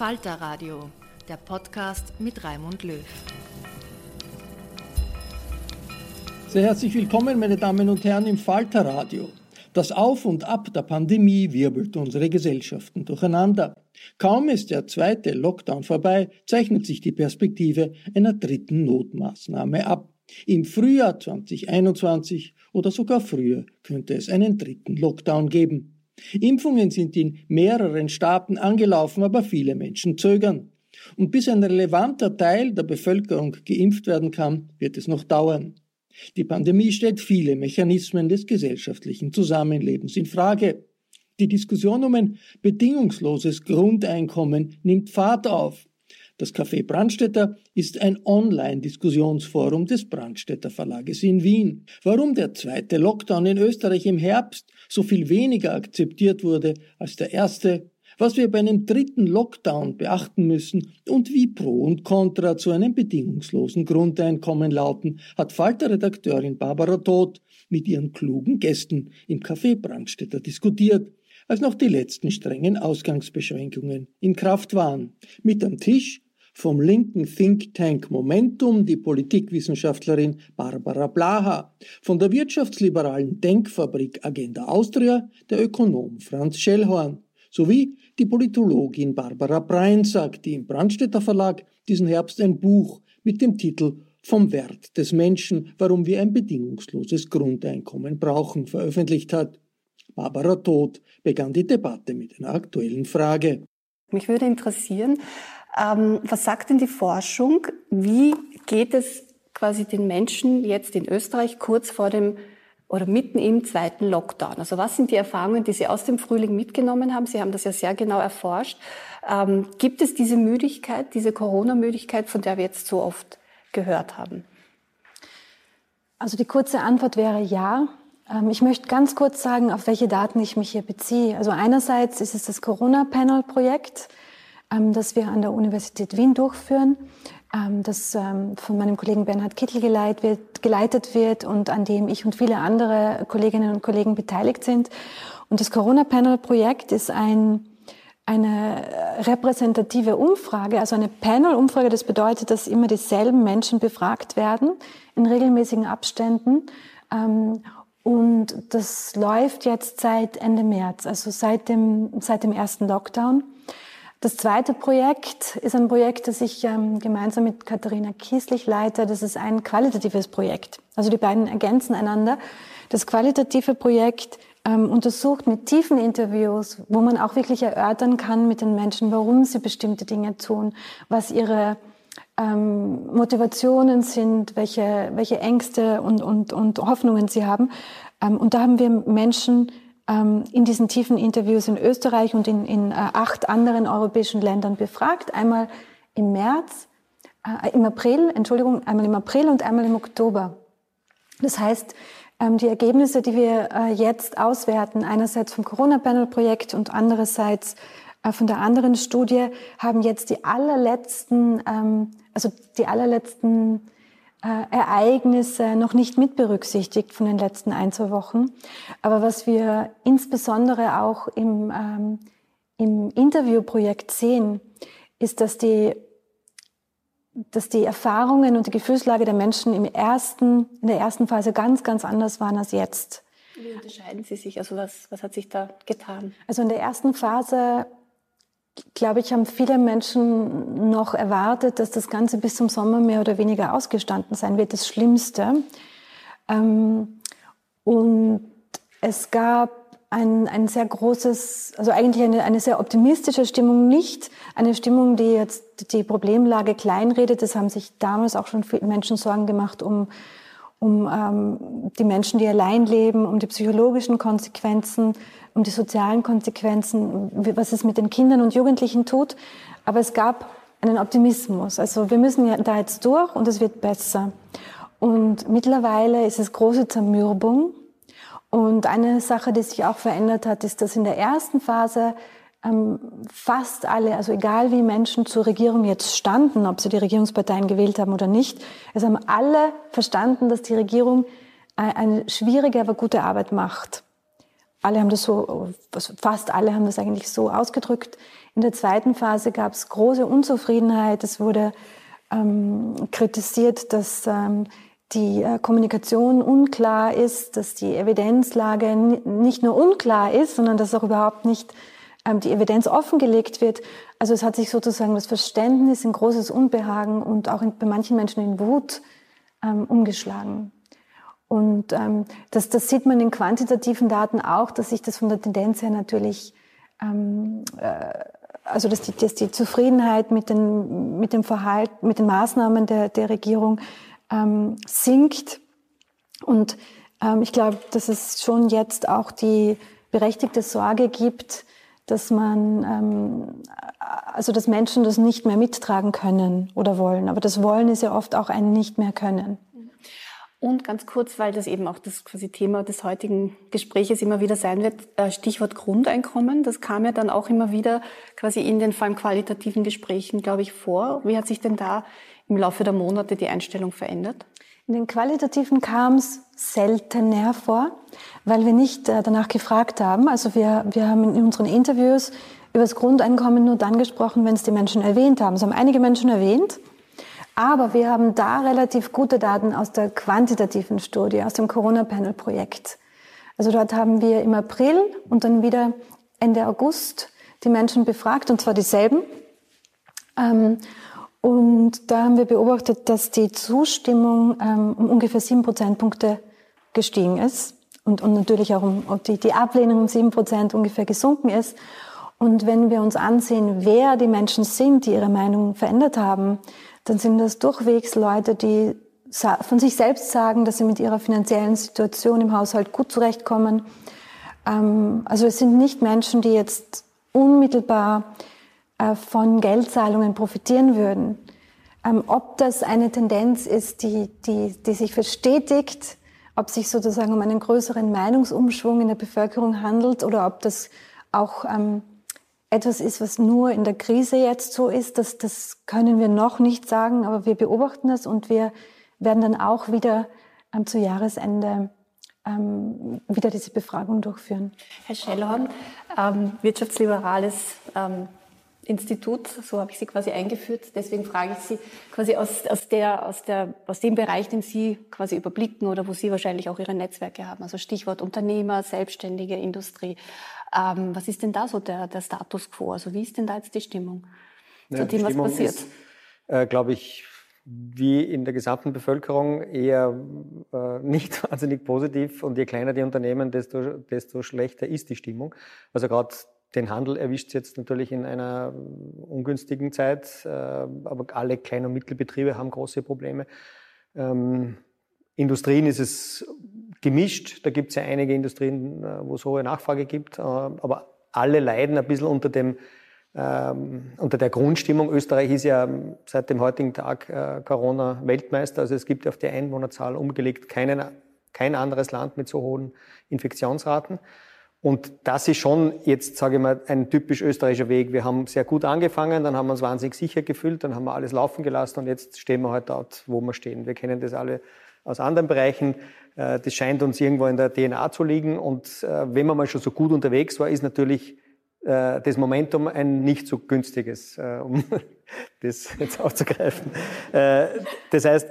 Falter Radio, der Podcast mit Raimund Löw. Sehr herzlich willkommen, meine Damen und Herren, im Falter Radio. Das Auf und Ab der Pandemie wirbelt unsere Gesellschaften durcheinander. Kaum ist der zweite Lockdown vorbei, zeichnet sich die Perspektive einer dritten Notmaßnahme ab. Im Frühjahr 2021 oder sogar früher könnte es einen dritten Lockdown geben. Impfungen sind in mehreren Staaten angelaufen, aber viele Menschen zögern. Und bis ein relevanter Teil der Bevölkerung geimpft werden kann, wird es noch dauern. Die Pandemie stellt viele Mechanismen des gesellschaftlichen Zusammenlebens in Frage. Die Diskussion um ein bedingungsloses Grundeinkommen nimmt Fahrt auf. Das Café Brandstätter ist ein Online-Diskussionsforum des Brandstätter Verlages in Wien. Warum der zweite Lockdown in Österreich im Herbst so viel weniger akzeptiert wurde als der erste, was wir bei einem dritten Lockdown beachten müssen und wie Pro und Contra zu einem bedingungslosen Grundeinkommen lauten, hat Falter-Redakteurin Barbara Todt mit ihren klugen Gästen im Café Brandstätter diskutiert als noch die letzten strengen Ausgangsbeschränkungen in Kraft waren. Mit am Tisch vom linken Think Tank Momentum die Politikwissenschaftlerin Barbara Blaha, von der wirtschaftsliberalen Denkfabrik Agenda Austria der Ökonom Franz Schellhorn sowie die Politologin Barbara Breinsack, die im Brandstätter Verlag diesen Herbst ein Buch mit dem Titel Vom Wert des Menschen, warum wir ein bedingungsloses Grundeinkommen brauchen, veröffentlicht hat. Barbara Todt begann die Debatte mit einer aktuellen Frage. Mich würde interessieren, ähm, was sagt denn die Forschung? Wie geht es quasi den Menschen jetzt in Österreich kurz vor dem oder mitten im zweiten Lockdown? Also was sind die Erfahrungen, die Sie aus dem Frühling mitgenommen haben? Sie haben das ja sehr genau erforscht. Ähm, gibt es diese Müdigkeit, diese Corona-Müdigkeit, von der wir jetzt so oft gehört haben? Also die kurze Antwort wäre ja. Ähm, ich möchte ganz kurz sagen, auf welche Daten ich mich hier beziehe. Also einerseits ist es das Corona-Panel-Projekt. Ähm, das wir an der Universität Wien durchführen, ähm, das ähm, von meinem Kollegen Bernhard Kittel geleitet wird und an dem ich und viele andere Kolleginnen und Kollegen beteiligt sind. Und das Corona-Panel-Projekt ist ein, eine repräsentative Umfrage, also eine Panel-Umfrage. Das bedeutet, dass immer dieselben Menschen befragt werden in regelmäßigen Abständen. Und das läuft jetzt seit Ende März, also seit dem, seit dem ersten Lockdown. Das zweite Projekt ist ein Projekt, das ich ähm, gemeinsam mit Katharina Kieslich leite. Das ist ein qualitatives Projekt. Also die beiden ergänzen einander. Das qualitative Projekt ähm, untersucht mit tiefen Interviews, wo man auch wirklich erörtern kann mit den Menschen, warum sie bestimmte Dinge tun, was ihre ähm, Motivationen sind, welche, welche Ängste und, und, und Hoffnungen sie haben. Ähm, und da haben wir Menschen in diesen tiefen Interviews in Österreich und in, in äh, acht anderen europäischen Ländern befragt. Einmal im März, äh, im April, Entschuldigung, einmal im April und einmal im Oktober. Das heißt, ähm, die Ergebnisse, die wir äh, jetzt auswerten, einerseits vom Corona-Panel-Projekt und andererseits äh, von der anderen Studie, haben jetzt die allerletzten, ähm, also die allerletzten Ereignisse noch nicht mit berücksichtigt von den letzten ein, zwei Wochen. Aber was wir insbesondere auch im, ähm, im Interviewprojekt sehen, ist, dass die, dass die Erfahrungen und die Gefühlslage der Menschen im ersten, in der ersten Phase ganz, ganz anders waren als jetzt. Wie unterscheiden sie sich? Also was, was hat sich da getan? Also in der ersten Phase glaube ich, haben viele Menschen noch erwartet, dass das Ganze bis zum Sommer mehr oder weniger ausgestanden sein wird, das Schlimmste. Ähm, und es gab ein, ein sehr großes, also eigentlich eine, eine sehr optimistische Stimmung, nicht eine Stimmung, die jetzt die Problemlage kleinredet. Es haben sich damals auch schon viele Menschen Sorgen gemacht um, um ähm, die Menschen, die allein leben, um die psychologischen Konsequenzen um die sozialen Konsequenzen, was es mit den Kindern und Jugendlichen tut. Aber es gab einen Optimismus. Also wir müssen ja da jetzt durch und es wird besser. Und mittlerweile ist es große Zermürbung. Und eine Sache, die sich auch verändert hat, ist, dass in der ersten Phase fast alle, also egal wie Menschen zur Regierung jetzt standen, ob sie die Regierungsparteien gewählt haben oder nicht, es haben alle verstanden, dass die Regierung eine schwierige, aber gute Arbeit macht alle haben das so, fast alle haben das eigentlich so ausgedrückt. In der zweiten Phase gab es große Unzufriedenheit. Es wurde ähm, kritisiert, dass ähm, die äh, Kommunikation unklar ist, dass die Evidenzlage nicht nur unklar ist, sondern dass auch überhaupt nicht ähm, die Evidenz offengelegt wird. Also es hat sich sozusagen das Verständnis in großes Unbehagen und auch in, bei manchen Menschen in Wut ähm, umgeschlagen. Und ähm, das, das sieht man in quantitativen Daten auch, dass sich das von der Tendenz her natürlich, ähm, äh, also dass die, dass die Zufriedenheit mit, den, mit dem Verhalten, mit den Maßnahmen der, der Regierung ähm, sinkt. Und ähm, ich glaube, dass es schon jetzt auch die berechtigte Sorge gibt, dass man, ähm, also dass Menschen das nicht mehr mittragen können oder wollen. Aber das Wollen ist ja oft auch ein Nicht mehr können. Und ganz kurz, weil das eben auch das quasi Thema des heutigen Gespräches immer wieder sein wird, äh, Stichwort Grundeinkommen. Das kam ja dann auch immer wieder quasi in den vor allem qualitativen Gesprächen, glaube ich, vor. Wie hat sich denn da im Laufe der Monate die Einstellung verändert? In den qualitativen kam es seltener vor, weil wir nicht äh, danach gefragt haben. Also wir, wir haben in unseren Interviews über das Grundeinkommen nur dann gesprochen, wenn es die Menschen erwähnt haben. Es haben einige Menschen erwähnt. Aber wir haben da relativ gute Daten aus der quantitativen Studie, aus dem Corona-Panel-Projekt. Also dort haben wir im April und dann wieder Ende August die Menschen befragt, und zwar dieselben. Ähm, und da haben wir beobachtet, dass die Zustimmung ähm, um ungefähr sieben Prozentpunkte gestiegen ist und, und natürlich auch um, die, die Ablehnung um sieben Prozent ungefähr gesunken ist. Und wenn wir uns ansehen, wer die Menschen sind, die ihre Meinung verändert haben, dann sind das durchwegs Leute, die von sich selbst sagen, dass sie mit ihrer finanziellen Situation im Haushalt gut zurechtkommen. Ähm, also es sind nicht Menschen, die jetzt unmittelbar von Geldzahlungen profitieren würden. Ähm, ob das eine Tendenz ist, die, die, die sich verstetigt, ob sich sozusagen um einen größeren Meinungsumschwung in der Bevölkerung handelt oder ob das auch ähm, etwas ist, was nur in der Krise jetzt so ist, das, das können wir noch nicht sagen, aber wir beobachten es und wir werden dann auch wieder ähm, zu Jahresende wieder diese Befragung durchführen. Herr Schellhorn, Wirtschaftsliberales Institut, so habe ich Sie quasi eingeführt. Deswegen frage ich Sie quasi aus, aus, der, aus, der, aus dem Bereich, den Sie quasi überblicken oder wo Sie wahrscheinlich auch Ihre Netzwerke haben. Also Stichwort Unternehmer, Selbstständige, Industrie. Ähm, was ist denn da so der, der Status quo? Also wie ist denn da jetzt die Stimmung ja, zu dem, was passiert? Ist, äh, glaube ich, wie in der gesamten Bevölkerung eher äh, nicht wahnsinnig positiv und je kleiner die Unternehmen, desto, desto schlechter ist die Stimmung. Also gerade den Handel erwischt es jetzt natürlich in einer ungünstigen Zeit, äh, aber alle Klein- und Mittelbetriebe haben große Probleme. Ähm, Industrien ist es gemischt, da gibt es ja einige Industrien, äh, wo es hohe Nachfrage gibt, äh, aber alle leiden ein bisschen unter dem ähm, unter der Grundstimmung. Österreich ist ja seit dem heutigen Tag äh, Corona-Weltmeister. Also es gibt auf die Einwohnerzahl umgelegt keinen, kein anderes Land mit so hohen Infektionsraten. Und das ist schon jetzt, sage ich mal, ein typisch österreichischer Weg. Wir haben sehr gut angefangen, dann haben wir uns wahnsinnig sicher gefühlt, dann haben wir alles laufen gelassen und jetzt stehen wir halt dort, wo wir stehen. Wir kennen das alle aus anderen Bereichen. Äh, das scheint uns irgendwo in der DNA zu liegen. Und äh, wenn man mal schon so gut unterwegs war, ist natürlich äh, das Momentum ein nicht so günstiges, um das jetzt aufzugreifen. Das heißt,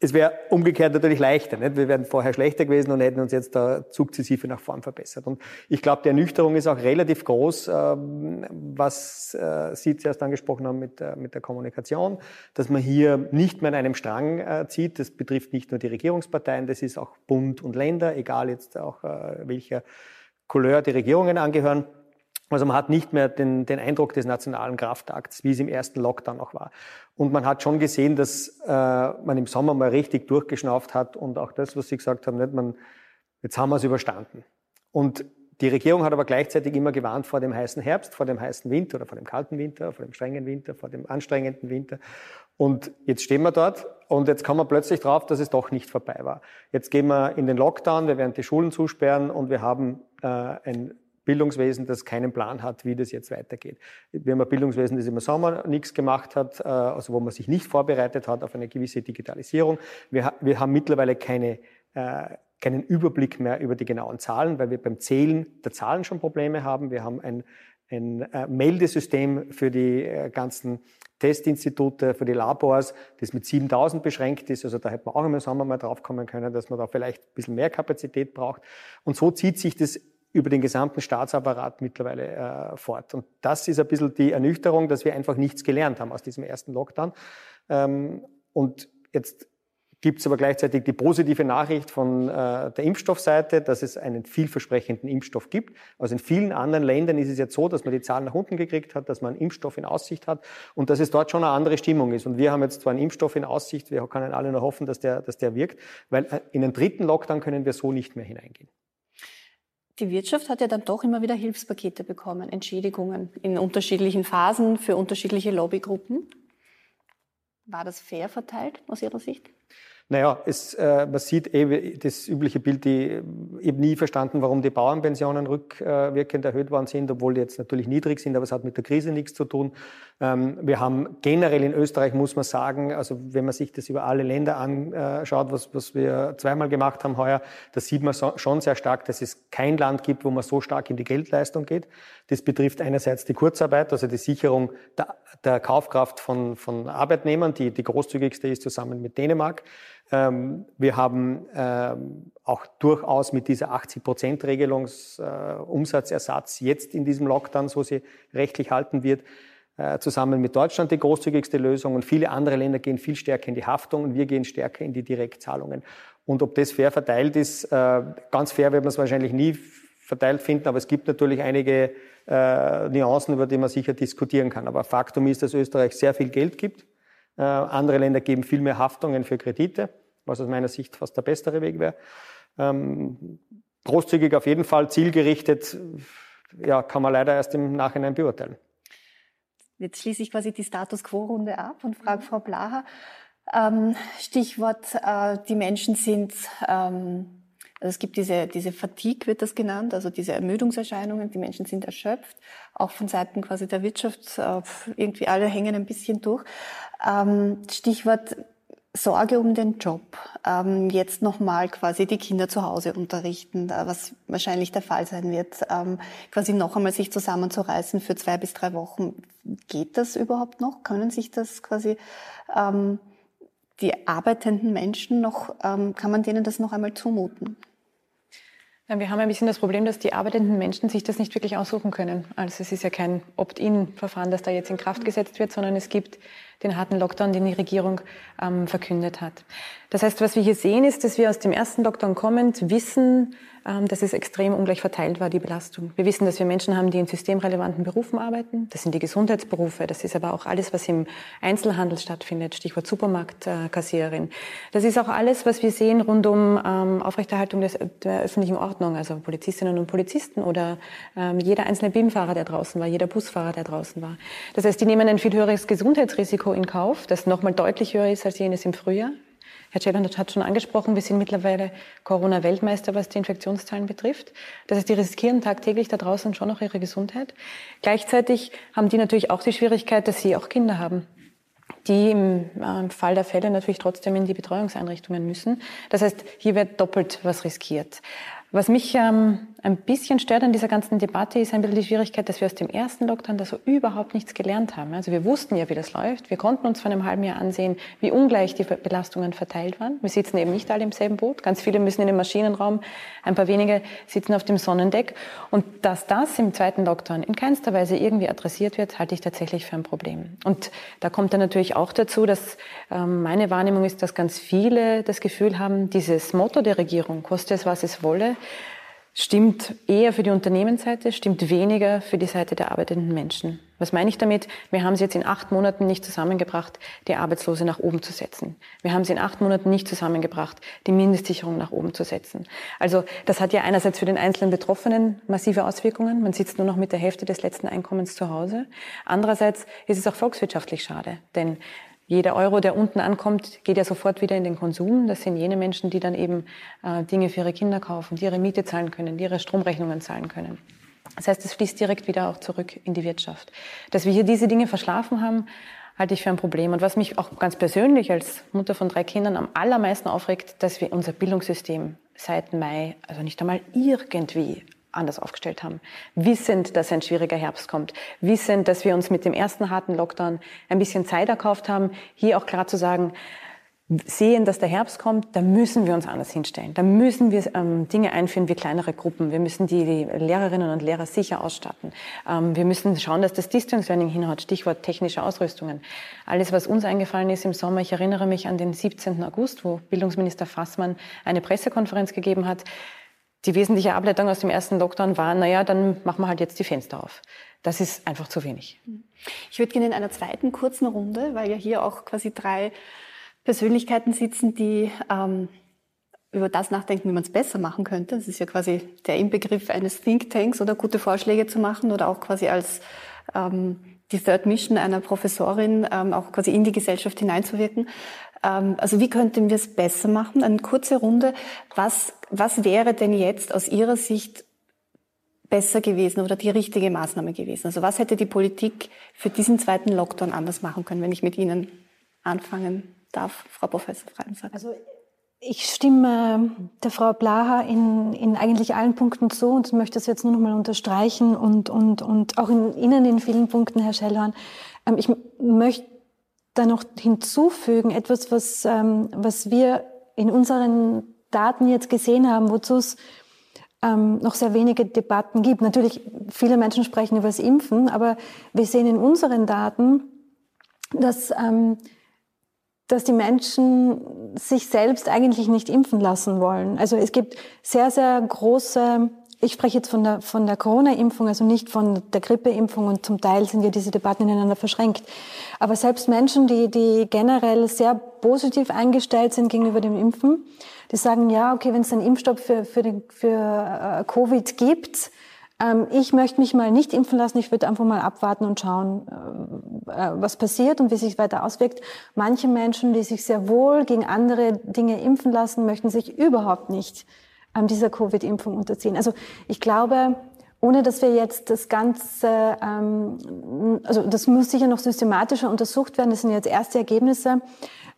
es wäre umgekehrt natürlich leichter. Nicht? Wir wären vorher schlechter gewesen und hätten uns jetzt da sukzessive nach vorn verbessert. Und ich glaube, die Ernüchterung ist auch relativ groß, ähm, was Sie zuerst angesprochen haben mit, mit der Kommunikation, dass man hier nicht mehr in einem Strang zieht. Das betrifft nicht nur die Regierungsparteien, das ist auch Bund und Länder, egal jetzt auch welcher Couleur die Regierungen angehören. Also man hat nicht mehr den, den Eindruck des nationalen Kraftakts, wie es im ersten Lockdown auch war. Und man hat schon gesehen, dass äh, man im Sommer mal richtig durchgeschnauft hat und auch das, was Sie gesagt haben, nicht, man, jetzt haben wir es überstanden. Und die Regierung hat aber gleichzeitig immer gewarnt vor dem heißen Herbst, vor dem heißen Winter oder vor dem kalten Winter, vor dem strengen Winter, vor dem anstrengenden Winter. Und jetzt stehen wir dort und jetzt kommen wir plötzlich drauf, dass es doch nicht vorbei war. Jetzt gehen wir in den Lockdown, wir werden die Schulen zusperren und wir haben äh, ein Bildungswesen, das keinen Plan hat, wie das jetzt weitergeht. Wir haben ein Bildungswesen, das im Sommer nichts gemacht hat, äh, also wo man sich nicht vorbereitet hat auf eine gewisse Digitalisierung. Wir, wir haben mittlerweile keine, äh, keinen Überblick mehr über die genauen Zahlen, weil wir beim Zählen der Zahlen schon Probleme haben. Wir haben ein, ein äh, Meldesystem für die ganzen Testinstitute, für die Labors, das mit 7000 beschränkt ist. Also da hätte man auch im Sommer mal drauf kommen können, dass man da vielleicht ein bisschen mehr Kapazität braucht. Und so zieht sich das über den gesamten Staatsapparat mittlerweile äh, fort. Und das ist ein bisschen die Ernüchterung, dass wir einfach nichts gelernt haben aus diesem ersten Lockdown. Ähm, und jetzt gibt es aber gleichzeitig die positive Nachricht von äh, der Impfstoffseite, dass es einen vielversprechenden Impfstoff gibt. Also in vielen anderen Ländern ist es jetzt so, dass man die Zahlen nach unten gekriegt hat, dass man einen Impfstoff in Aussicht hat und dass es dort schon eine andere Stimmung ist. Und wir haben jetzt zwar einen Impfstoff in Aussicht, wir können alle nur hoffen, dass der, dass der wirkt, weil äh, in den dritten Lockdown können wir so nicht mehr hineingehen. Die Wirtschaft hat ja dann doch immer wieder Hilfspakete bekommen, Entschädigungen in unterschiedlichen Phasen für unterschiedliche Lobbygruppen. War das fair verteilt aus Ihrer Sicht? Naja, es, äh, man sieht eh das übliche Bild, die eben nie verstanden, warum die Bauernpensionen rückwirkend erhöht worden sind, obwohl die jetzt natürlich niedrig sind, aber es hat mit der Krise nichts zu tun. Ähm, wir haben generell in Österreich, muss man sagen, also wenn man sich das über alle Länder anschaut, was, was wir zweimal gemacht haben heuer, da sieht man so, schon sehr stark, dass es kein Land gibt, wo man so stark in die Geldleistung geht. Das betrifft einerseits die Kurzarbeit, also die Sicherung der, der Kaufkraft von, von Arbeitnehmern, die die großzügigste ist zusammen mit Dänemark. Ähm, wir haben ähm, auch durchaus mit dieser 80-Prozent-Regelung äh, Umsatzersatz jetzt in diesem Lockdown, so sie rechtlich halten wird, äh, zusammen mit Deutschland die großzügigste Lösung. Und viele andere Länder gehen viel stärker in die Haftung und wir gehen stärker in die Direktzahlungen. Und ob das fair verteilt ist, äh, ganz fair wird man es wahrscheinlich nie verteilt finden, aber es gibt natürlich einige äh, Nuancen, über die man sicher diskutieren kann. Aber Faktum ist, dass Österreich sehr viel Geld gibt andere Länder geben viel mehr Haftungen für Kredite, was aus meiner Sicht fast der bessere Weg wäre. Ähm, großzügig auf jeden Fall, zielgerichtet, ja, kann man leider erst im Nachhinein beurteilen. Jetzt schließe ich quasi die Status Quo-Runde ab und frage Frau Blaha, ähm, Stichwort, äh, die Menschen sind, ähm, also es gibt diese, diese Fatigue, wird das genannt, also diese Ermüdungserscheinungen, die Menschen sind erschöpft, auch von Seiten quasi der Wirtschaft, äh, irgendwie alle hängen ein bisschen durch. Ähm, Stichwort, Sorge um den Job, ähm, jetzt nochmal quasi die Kinder zu Hause unterrichten, was wahrscheinlich der Fall sein wird, ähm, quasi noch einmal sich zusammenzureißen für zwei bis drei Wochen. Geht das überhaupt noch? Können sich das quasi ähm, die arbeitenden Menschen noch, ähm, kann man denen das noch einmal zumuten? Wir haben ein bisschen das Problem, dass die arbeitenden Menschen sich das nicht wirklich aussuchen können. Also es ist ja kein Opt-in-Verfahren, das da jetzt in Kraft gesetzt wird, sondern es gibt den harten Lockdown, den die Regierung ähm, verkündet hat. Das heißt, was wir hier sehen, ist, dass wir aus dem ersten Lockdown kommend wissen, dass es extrem ungleich verteilt war, die Belastung. Wir wissen, dass wir Menschen haben, die in systemrelevanten Berufen arbeiten. Das sind die Gesundheitsberufe. Das ist aber auch alles, was im Einzelhandel stattfindet. Stichwort Supermarktkassiererin. Das ist auch alles, was wir sehen rund um ähm, Aufrechterhaltung der öffentlichen Ordnung. Also Polizistinnen und Polizisten oder ähm, jeder einzelne BIM-Fahrer, der draußen war, jeder Busfahrer, der draußen war. Das heißt, die nehmen ein viel höheres Gesundheitsrisiko in Kauf, das nochmal deutlich höher ist als jenes im Frühjahr. Herr Czelandt hat schon angesprochen, wir sind mittlerweile Corona-Weltmeister, was die Infektionszahlen betrifft. Das heißt, die riskieren tagtäglich da draußen schon noch ihre Gesundheit. Gleichzeitig haben die natürlich auch die Schwierigkeit, dass sie auch Kinder haben die im äh, Fall der Fälle natürlich trotzdem in die Betreuungseinrichtungen müssen. Das heißt, hier wird doppelt was riskiert. Was mich ähm, ein bisschen stört an dieser ganzen Debatte, ist ein bisschen die Schwierigkeit, dass wir aus dem ersten Lockdown da so überhaupt nichts gelernt haben. Also wir wussten ja, wie das läuft. Wir konnten uns vor einem halben Jahr ansehen, wie ungleich die Belastungen verteilt waren. Wir sitzen eben nicht alle im selben Boot. Ganz viele müssen in den Maschinenraum, ein paar wenige sitzen auf dem Sonnendeck. Und dass das im zweiten Lockdown in keinster Weise irgendwie adressiert wird, halte ich tatsächlich für ein Problem. Und da kommt dann natürlich auch dazu, dass ähm, meine Wahrnehmung ist, dass ganz viele das Gefühl haben, dieses Motto der Regierung, koste es, was es wolle, stimmt eher für die Unternehmensseite, stimmt weniger für die Seite der arbeitenden Menschen. Was meine ich damit? Wir haben es jetzt in acht Monaten nicht zusammengebracht, die Arbeitslose nach oben zu setzen. Wir haben es in acht Monaten nicht zusammengebracht, die Mindestsicherung nach oben zu setzen. Also das hat ja einerseits für den einzelnen Betroffenen massive Auswirkungen. Man sitzt nur noch mit der Hälfte des letzten Einkommens zu Hause. Andererseits ist es auch volkswirtschaftlich schade, denn jeder Euro, der unten ankommt, geht ja sofort wieder in den Konsum. Das sind jene Menschen, die dann eben äh, Dinge für ihre Kinder kaufen, die ihre Miete zahlen können, die ihre Stromrechnungen zahlen können. Das heißt, es fließt direkt wieder auch zurück in die Wirtschaft. Dass wir hier diese Dinge verschlafen haben, halte ich für ein Problem. Und was mich auch ganz persönlich als Mutter von drei Kindern am allermeisten aufregt, dass wir unser Bildungssystem seit Mai, also nicht einmal irgendwie anders aufgestellt haben. Wissend, dass ein schwieriger Herbst kommt. Wissend, dass wir uns mit dem ersten harten Lockdown ein bisschen Zeit erkauft haben, hier auch klar zu sagen, sehen, dass der Herbst kommt, da müssen wir uns anders hinstellen. Da müssen wir ähm, Dinge einführen wie kleinere Gruppen. Wir müssen die, die Lehrerinnen und Lehrer sicher ausstatten. Ähm, wir müssen schauen, dass das Distance Learning hinhaut. Stichwort technische Ausrüstungen. Alles, was uns eingefallen ist im Sommer, ich erinnere mich an den 17. August, wo Bildungsminister Fassmann eine Pressekonferenz gegeben hat die wesentliche Ableitung aus dem ersten Lockdown war, naja, dann machen wir halt jetzt die Fenster auf. Das ist einfach zu wenig. Ich würde gerne in einer zweiten kurzen Runde, weil ja hier auch quasi drei Persönlichkeiten sitzen, die ähm, über das nachdenken, wie man es besser machen könnte. Das ist ja quasi der Inbegriff eines Thinktanks oder gute Vorschläge zu machen oder auch quasi als ähm, die Third Mission einer Professorin ähm, auch quasi in die Gesellschaft hineinzuwirken. Ähm, also wie könnten wir es besser machen? Eine kurze Runde. Was, was wäre denn jetzt aus Ihrer Sicht besser gewesen oder die richtige Maßnahme gewesen? Also was hätte die Politik für diesen zweiten Lockdown anders machen können, wenn ich mit Ihnen anfangen darf, Frau Professor Freiensack? Also ich stimme der Frau Blaha in, in eigentlich allen Punkten zu und möchte das jetzt nur noch mal unterstreichen und, und, und auch in Ihnen in vielen Punkten, Herr Schellhorn. Ähm, ich möchte da noch hinzufügen, etwas, was, ähm, was wir in unseren Daten jetzt gesehen haben, wozu es ähm, noch sehr wenige Debatten gibt. Natürlich, viele Menschen sprechen über das Impfen, aber wir sehen in unseren Daten, dass, ähm, dass die Menschen sich selbst eigentlich nicht impfen lassen wollen. Also es gibt sehr, sehr große ich spreche jetzt von der, von der Corona-Impfung, also nicht von der Grippeimpfung und zum Teil sind ja diese Debatten ineinander verschränkt. Aber selbst Menschen, die, die generell sehr positiv eingestellt sind gegenüber dem Impfen, die sagen, ja, okay, wenn es einen Impfstoff für, für, den, für äh, Covid gibt, ähm, ich möchte mich mal nicht impfen lassen, ich würde einfach mal abwarten und schauen, äh, äh, was passiert und wie sich weiter auswirkt. Manche Menschen, die sich sehr wohl gegen andere Dinge impfen lassen, möchten sich überhaupt nicht dieser Covid-Impfung unterziehen. Also ich glaube, ohne dass wir jetzt das Ganze, ähm, also das muss sicher noch systematischer untersucht werden, das sind jetzt erste Ergebnisse,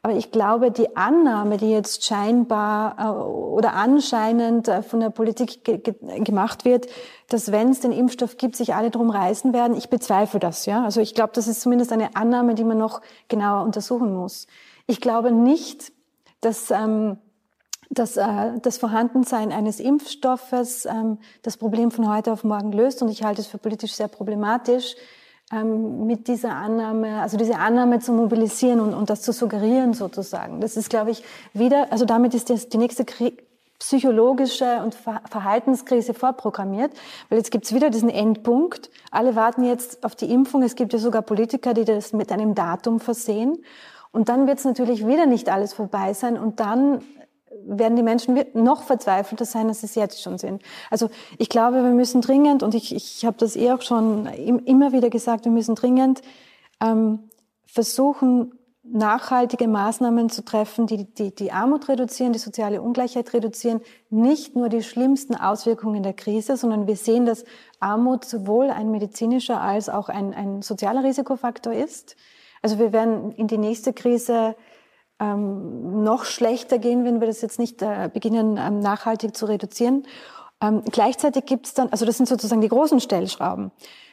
aber ich glaube, die Annahme, die jetzt scheinbar äh, oder anscheinend äh, von der Politik ge ge gemacht wird, dass wenn es den Impfstoff gibt, sich alle drum reißen werden, ich bezweifle das. Ja, also ich glaube, das ist zumindest eine Annahme, die man noch genauer untersuchen muss. Ich glaube nicht, dass ähm, dass äh, das Vorhandensein eines Impfstoffes ähm, das Problem von heute auf morgen löst. Und ich halte es für politisch sehr problematisch, ähm, mit dieser Annahme, also diese Annahme zu mobilisieren und, und das zu suggerieren sozusagen. Das ist, glaube ich, wieder, also damit ist das die nächste Krieg, psychologische und Verhaltenskrise vorprogrammiert, weil jetzt gibt's wieder diesen Endpunkt. Alle warten jetzt auf die Impfung. Es gibt ja sogar Politiker, die das mit einem Datum versehen. Und dann wird's natürlich wieder nicht alles vorbei sein. Und dann werden die Menschen noch verzweifelter sein, als sie es jetzt schon sind. Also ich glaube, wir müssen dringend, und ich, ich habe das eh auch schon immer wieder gesagt, wir müssen dringend ähm, versuchen, nachhaltige Maßnahmen zu treffen, die, die die Armut reduzieren, die soziale Ungleichheit reduzieren, nicht nur die schlimmsten Auswirkungen der Krise, sondern wir sehen, dass Armut sowohl ein medizinischer als auch ein, ein sozialer Risikofaktor ist. Also wir werden in die nächste Krise ähm, noch schlechter gehen, wenn wir das jetzt nicht äh, beginnen, ähm, nachhaltig zu reduzieren. Ähm, gleichzeitig gibt es dann, also das sind sozusagen die großen Stellschrauben.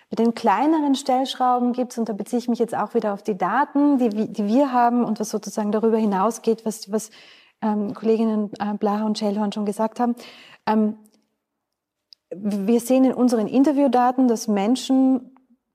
Bei den kleineren Stellschrauben gibt es, und da beziehe ich mich jetzt auch wieder auf die Daten, die, die wir haben und was sozusagen darüber hinausgeht, was, was ähm, Kolleginnen äh, Blaha und Schellhorn schon gesagt haben. Ähm, wir sehen in unseren Interviewdaten, dass Menschen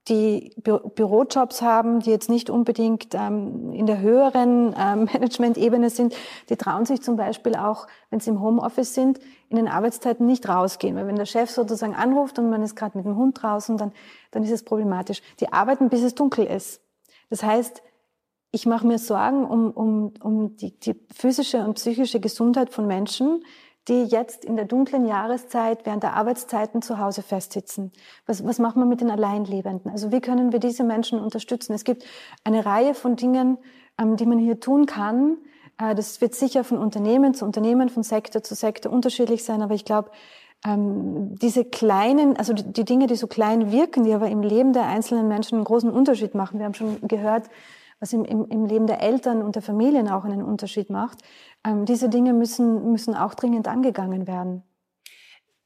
die Bü Bürojobs haben, die jetzt nicht unbedingt ähm, in der höheren ähm, Management-Ebene sind, die trauen sich zum Beispiel auch, wenn sie im Homeoffice sind, in den Arbeitszeiten nicht rausgehen. Weil wenn der Chef sozusagen anruft und man ist gerade mit dem Hund draußen, dann, dann ist es problematisch. Die arbeiten, bis es dunkel ist. Das heißt, ich mache mir Sorgen um, um, um die, die physische und psychische Gesundheit von Menschen, die jetzt in der dunklen Jahreszeit während der Arbeitszeiten zu Hause festsitzen. Was, was macht man mit den Alleinlebenden? Also wie können wir diese Menschen unterstützen? Es gibt eine Reihe von Dingen, ähm, die man hier tun kann. Äh, das wird sicher von Unternehmen zu Unternehmen, von Sektor zu Sektor unterschiedlich sein, aber ich glaube, ähm, diese kleinen, also die Dinge, die so klein wirken, die aber im Leben der einzelnen Menschen einen großen Unterschied machen. Wir haben schon gehört, was im, im, im Leben der Eltern und der Familien auch einen Unterschied macht. Ähm, diese Dinge müssen, müssen auch dringend angegangen werden.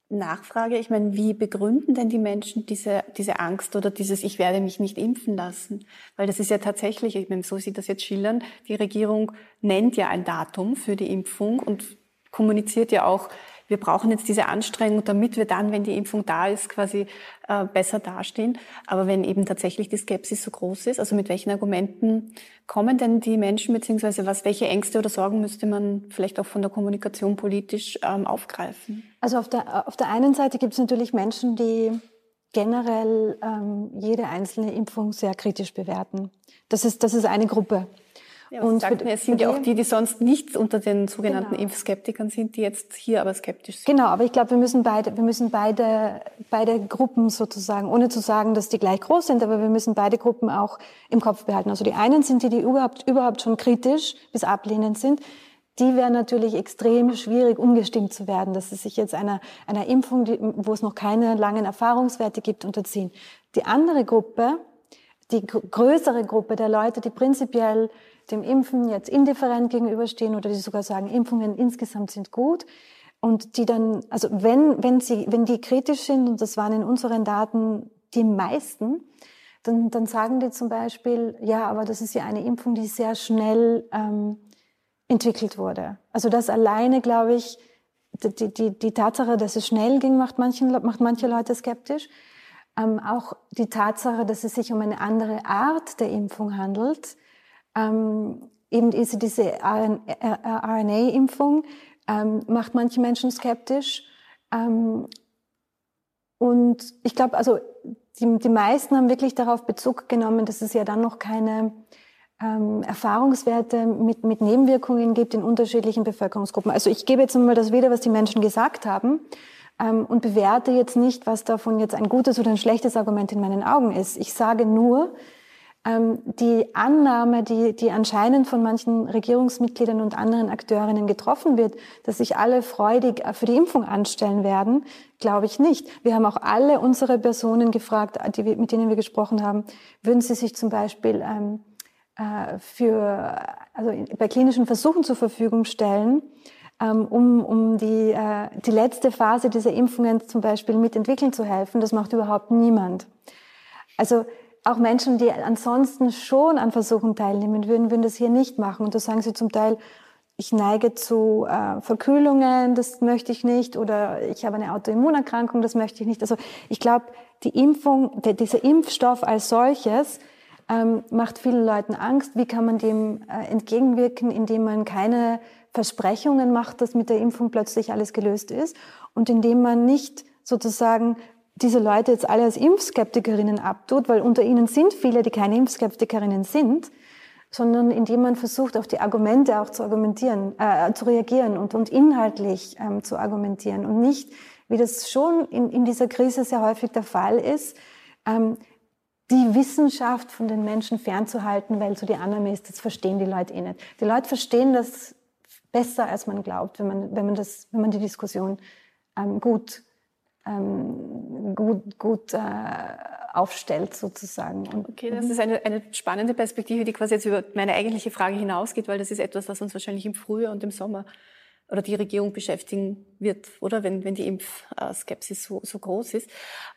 Nachfrage, ich meine, wie begründen denn die Menschen diese, diese Angst oder dieses Ich werde mich nicht impfen lassen? Weil das ist ja tatsächlich, ich meine, so sieht das jetzt schildern, die Regierung nennt ja ein Datum für die Impfung und kommuniziert ja auch, wir brauchen jetzt diese Anstrengung, damit wir dann, wenn die Impfung da ist, quasi äh, besser dastehen. Aber wenn eben tatsächlich die Skepsis so groß ist, also mit welchen Argumenten kommen denn die Menschen, beziehungsweise was, welche Ängste oder Sorgen müsste man vielleicht auch von der Kommunikation politisch ähm, aufgreifen? Also auf der, auf der einen Seite gibt es natürlich Menschen, die generell ähm, jede einzelne Impfung sehr kritisch bewerten. Das ist, das ist eine Gruppe. Ja, und sagt mir, es sind ja auch die, die sonst nicht unter den sogenannten genau. Impfskeptikern sind, die jetzt hier aber skeptisch sind. Genau, aber ich glaube, wir müssen beide, wir müssen beide, beide Gruppen sozusagen, ohne zu sagen, dass die gleich groß sind, aber wir müssen beide Gruppen auch im Kopf behalten. Also die einen sind die, die überhaupt, überhaupt schon kritisch bis ablehnend sind. Die wären natürlich extrem schwierig, umgestimmt zu werden, dass sie sich jetzt einer, einer Impfung, die, wo es noch keine langen Erfahrungswerte gibt, unterziehen. Die andere Gruppe, die größere Gruppe der Leute, die prinzipiell dem Impfen jetzt indifferent gegenüberstehen oder die sogar sagen, Impfungen insgesamt sind gut und die dann, also wenn, wenn sie, wenn die kritisch sind, und das waren in unseren Daten die meisten, dann, dann sagen die zum Beispiel, ja, aber das ist ja eine Impfung, die sehr schnell ähm, entwickelt wurde. Also das alleine, glaube ich, die, die, die Tatsache, dass es schnell ging, macht, manchen, macht manche Leute skeptisch. Ähm, auch die Tatsache, dass es sich um eine andere Art der Impfung handelt, ähm, eben diese, diese RNA-Impfung ähm, macht manche Menschen skeptisch. Ähm, und ich glaube, also die, die meisten haben wirklich darauf Bezug genommen, dass es ja dann noch keine ähm, Erfahrungswerte mit, mit Nebenwirkungen gibt in unterschiedlichen Bevölkerungsgruppen. Also ich gebe jetzt mal das wieder, was die Menschen gesagt haben ähm, und bewerte jetzt nicht, was davon jetzt ein gutes oder ein schlechtes Argument in meinen Augen ist. Ich sage nur, die Annahme, die, die anscheinend von manchen Regierungsmitgliedern und anderen Akteurinnen getroffen wird, dass sich alle freudig für die Impfung anstellen werden, glaube ich nicht. Wir haben auch alle unsere Personen gefragt, die, mit denen wir gesprochen haben, würden sie sich zum Beispiel ähm, äh, für, also bei klinischen Versuchen zur Verfügung stellen, ähm, um, um die, äh, die letzte Phase dieser Impfungen zum Beispiel mitentwickeln zu helfen. Das macht überhaupt niemand. Also auch Menschen, die ansonsten schon an Versuchen teilnehmen würden, würden das hier nicht machen. Und da sagen sie zum Teil, ich neige zu äh, Verkühlungen, das möchte ich nicht, oder ich habe eine Autoimmunerkrankung, das möchte ich nicht. Also ich glaube, die Impfung, der, dieser Impfstoff als solches ähm, macht vielen Leuten Angst. Wie kann man dem äh, entgegenwirken, indem man keine Versprechungen macht, dass mit der Impfung plötzlich alles gelöst ist und indem man nicht sozusagen diese Leute jetzt alle als Impfskeptikerinnen abtut, weil unter ihnen sind viele, die keine Impfskeptikerinnen sind, sondern indem man versucht, auf die Argumente auch zu argumentieren, äh, zu reagieren und, und inhaltlich ähm, zu argumentieren und nicht, wie das schon in, in dieser Krise sehr häufig der Fall ist, ähm, die Wissenschaft von den Menschen fernzuhalten, weil so die Annahme ist, das verstehen die Leute eh nicht. Die Leute verstehen das besser, als man glaubt, wenn man, wenn man, das, wenn man die Diskussion ähm, gut ähm, gut, gut äh, aufstellt sozusagen. Und, okay, das ist eine, eine spannende Perspektive, die quasi jetzt über meine eigentliche Frage hinausgeht, weil das ist etwas, was uns wahrscheinlich im Frühjahr und im Sommer oder die Regierung beschäftigen wird, oder wenn, wenn die Impfskepsis so, so groß ist.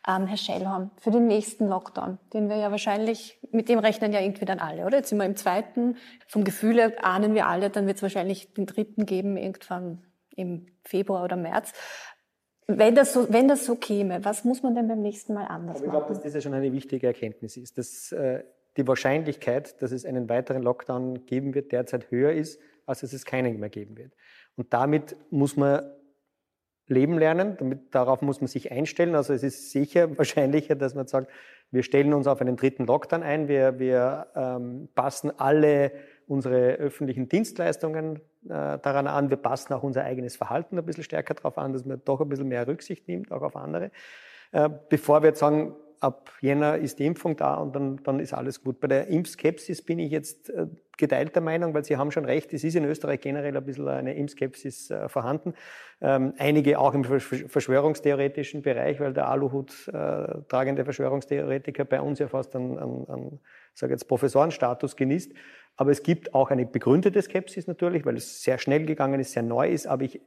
Ähm, Herr Schellhorn, für den nächsten Lockdown, den wir ja wahrscheinlich, mit dem rechnen ja irgendwie dann alle, oder? Jetzt sind wir im zweiten, vom Gefühl her ahnen wir alle, dann wird es wahrscheinlich den dritten geben, irgendwann im Februar oder März. Wenn das, so, wenn das so käme, was muss man denn beim nächsten Mal anders machen? Ich glaube, dass das ja schon eine wichtige Erkenntnis ist, dass äh, die Wahrscheinlichkeit, dass es einen weiteren Lockdown geben wird, derzeit höher ist, als dass es keinen mehr geben wird. Und damit muss man leben lernen, damit, darauf muss man sich einstellen. Also es ist sicher wahrscheinlicher, dass man sagt, wir stellen uns auf einen dritten Lockdown ein, wir, wir ähm, passen alle unsere öffentlichen Dienstleistungen daran an. Wir passen auch unser eigenes Verhalten ein bisschen stärker darauf an, dass man doch ein bisschen mehr Rücksicht nimmt, auch auf andere. Äh, bevor wir jetzt sagen, ab Jänner ist die Impfung da und dann, dann ist alles gut. Bei der Impfskepsis bin ich jetzt äh, geteilter Meinung, weil Sie haben schon recht, es ist in Österreich generell ein bisschen eine Impfskepsis äh, vorhanden. Ähm, einige auch im verschwörungstheoretischen Bereich, weil der Aluhut äh, tragende Verschwörungstheoretiker bei uns ja fast einen, einen, einen sage jetzt Professorenstatus genießt. Aber es gibt auch eine begründete Skepsis natürlich, weil es sehr schnell gegangen ist, sehr neu ist. Aber ich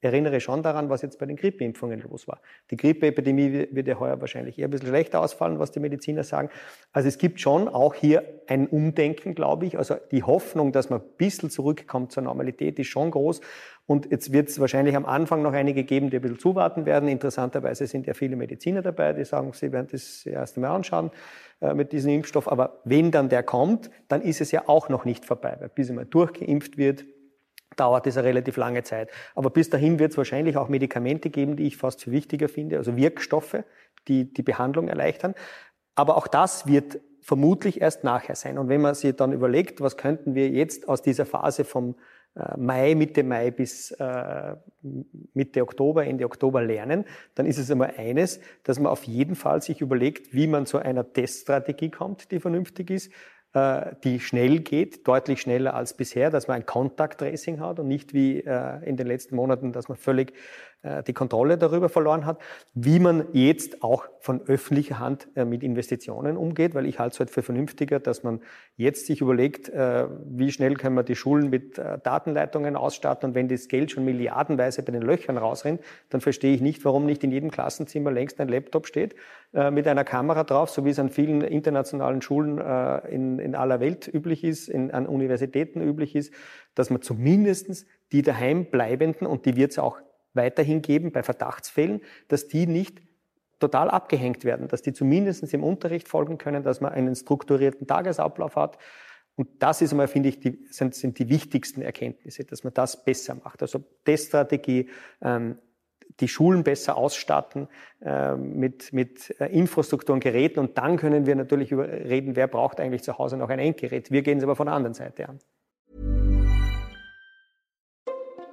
erinnere schon daran, was jetzt bei den Grippeimpfungen los war. Die Grippeepidemie wird ja heuer wahrscheinlich eher ein bisschen schlechter ausfallen, was die Mediziner sagen. Also es gibt schon auch hier ein Umdenken, glaube ich. Also die Hoffnung, dass man ein bisschen zurückkommt zur Normalität, ist schon groß. Und jetzt wird es wahrscheinlich am Anfang noch einige geben, die ein bisschen zuwarten werden. Interessanterweise sind ja viele Mediziner dabei, die sagen, sie werden das erst einmal anschauen äh, mit diesem Impfstoff. Aber wenn dann der kommt, dann ist es ja auch noch nicht vorbei, weil bis einmal durchgeimpft wird, dauert es eine relativ lange Zeit. Aber bis dahin wird es wahrscheinlich auch Medikamente geben, die ich fast für wichtiger finde, also Wirkstoffe, die die Behandlung erleichtern. Aber auch das wird vermutlich erst nachher sein. Und wenn man sich dann überlegt, was könnten wir jetzt aus dieser Phase vom äh, Mai, Mitte Mai bis äh, Mitte Oktober, Ende Oktober lernen, dann ist es einmal eines, dass man auf jeden Fall sich überlegt, wie man zu einer Teststrategie kommt, die vernünftig ist, die schnell geht, deutlich schneller als bisher, dass man ein Contact-Tracing hat und nicht wie äh, in den letzten Monaten, dass man völlig äh, die Kontrolle darüber verloren hat, wie man jetzt auch von öffentlicher Hand mit Investitionen umgeht, weil ich halte es halt für vernünftiger, dass man jetzt sich überlegt, wie schnell können wir die Schulen mit Datenleitungen ausstatten und wenn das Geld schon milliardenweise bei den Löchern rausrennt, dann verstehe ich nicht, warum nicht in jedem Klassenzimmer längst ein Laptop steht mit einer Kamera drauf, so wie es an vielen internationalen Schulen in, aller Welt üblich ist, an Universitäten üblich ist, dass man zumindestens die daheim bleibenden, und die wird es auch weiterhin geben bei Verdachtsfällen, dass die nicht total abgehängt werden, dass die zumindest im Unterricht folgen können, dass man einen strukturierten Tagesablauf hat. Und das ist einmal, finde ich, die, sind, sind die wichtigsten Erkenntnisse, dass man das besser macht. Also Teststrategie, ähm, die Schulen besser ausstatten äh, mit, mit äh, Infrastruktur und Geräten. Und dann können wir natürlich über reden, wer braucht eigentlich zu Hause noch ein Endgerät. Wir gehen es aber von der anderen Seite an.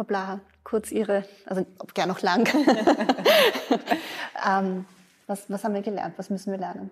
Frau Blaha, kurz Ihre, also gern noch lang. ähm, was, was haben wir gelernt? Was müssen wir lernen?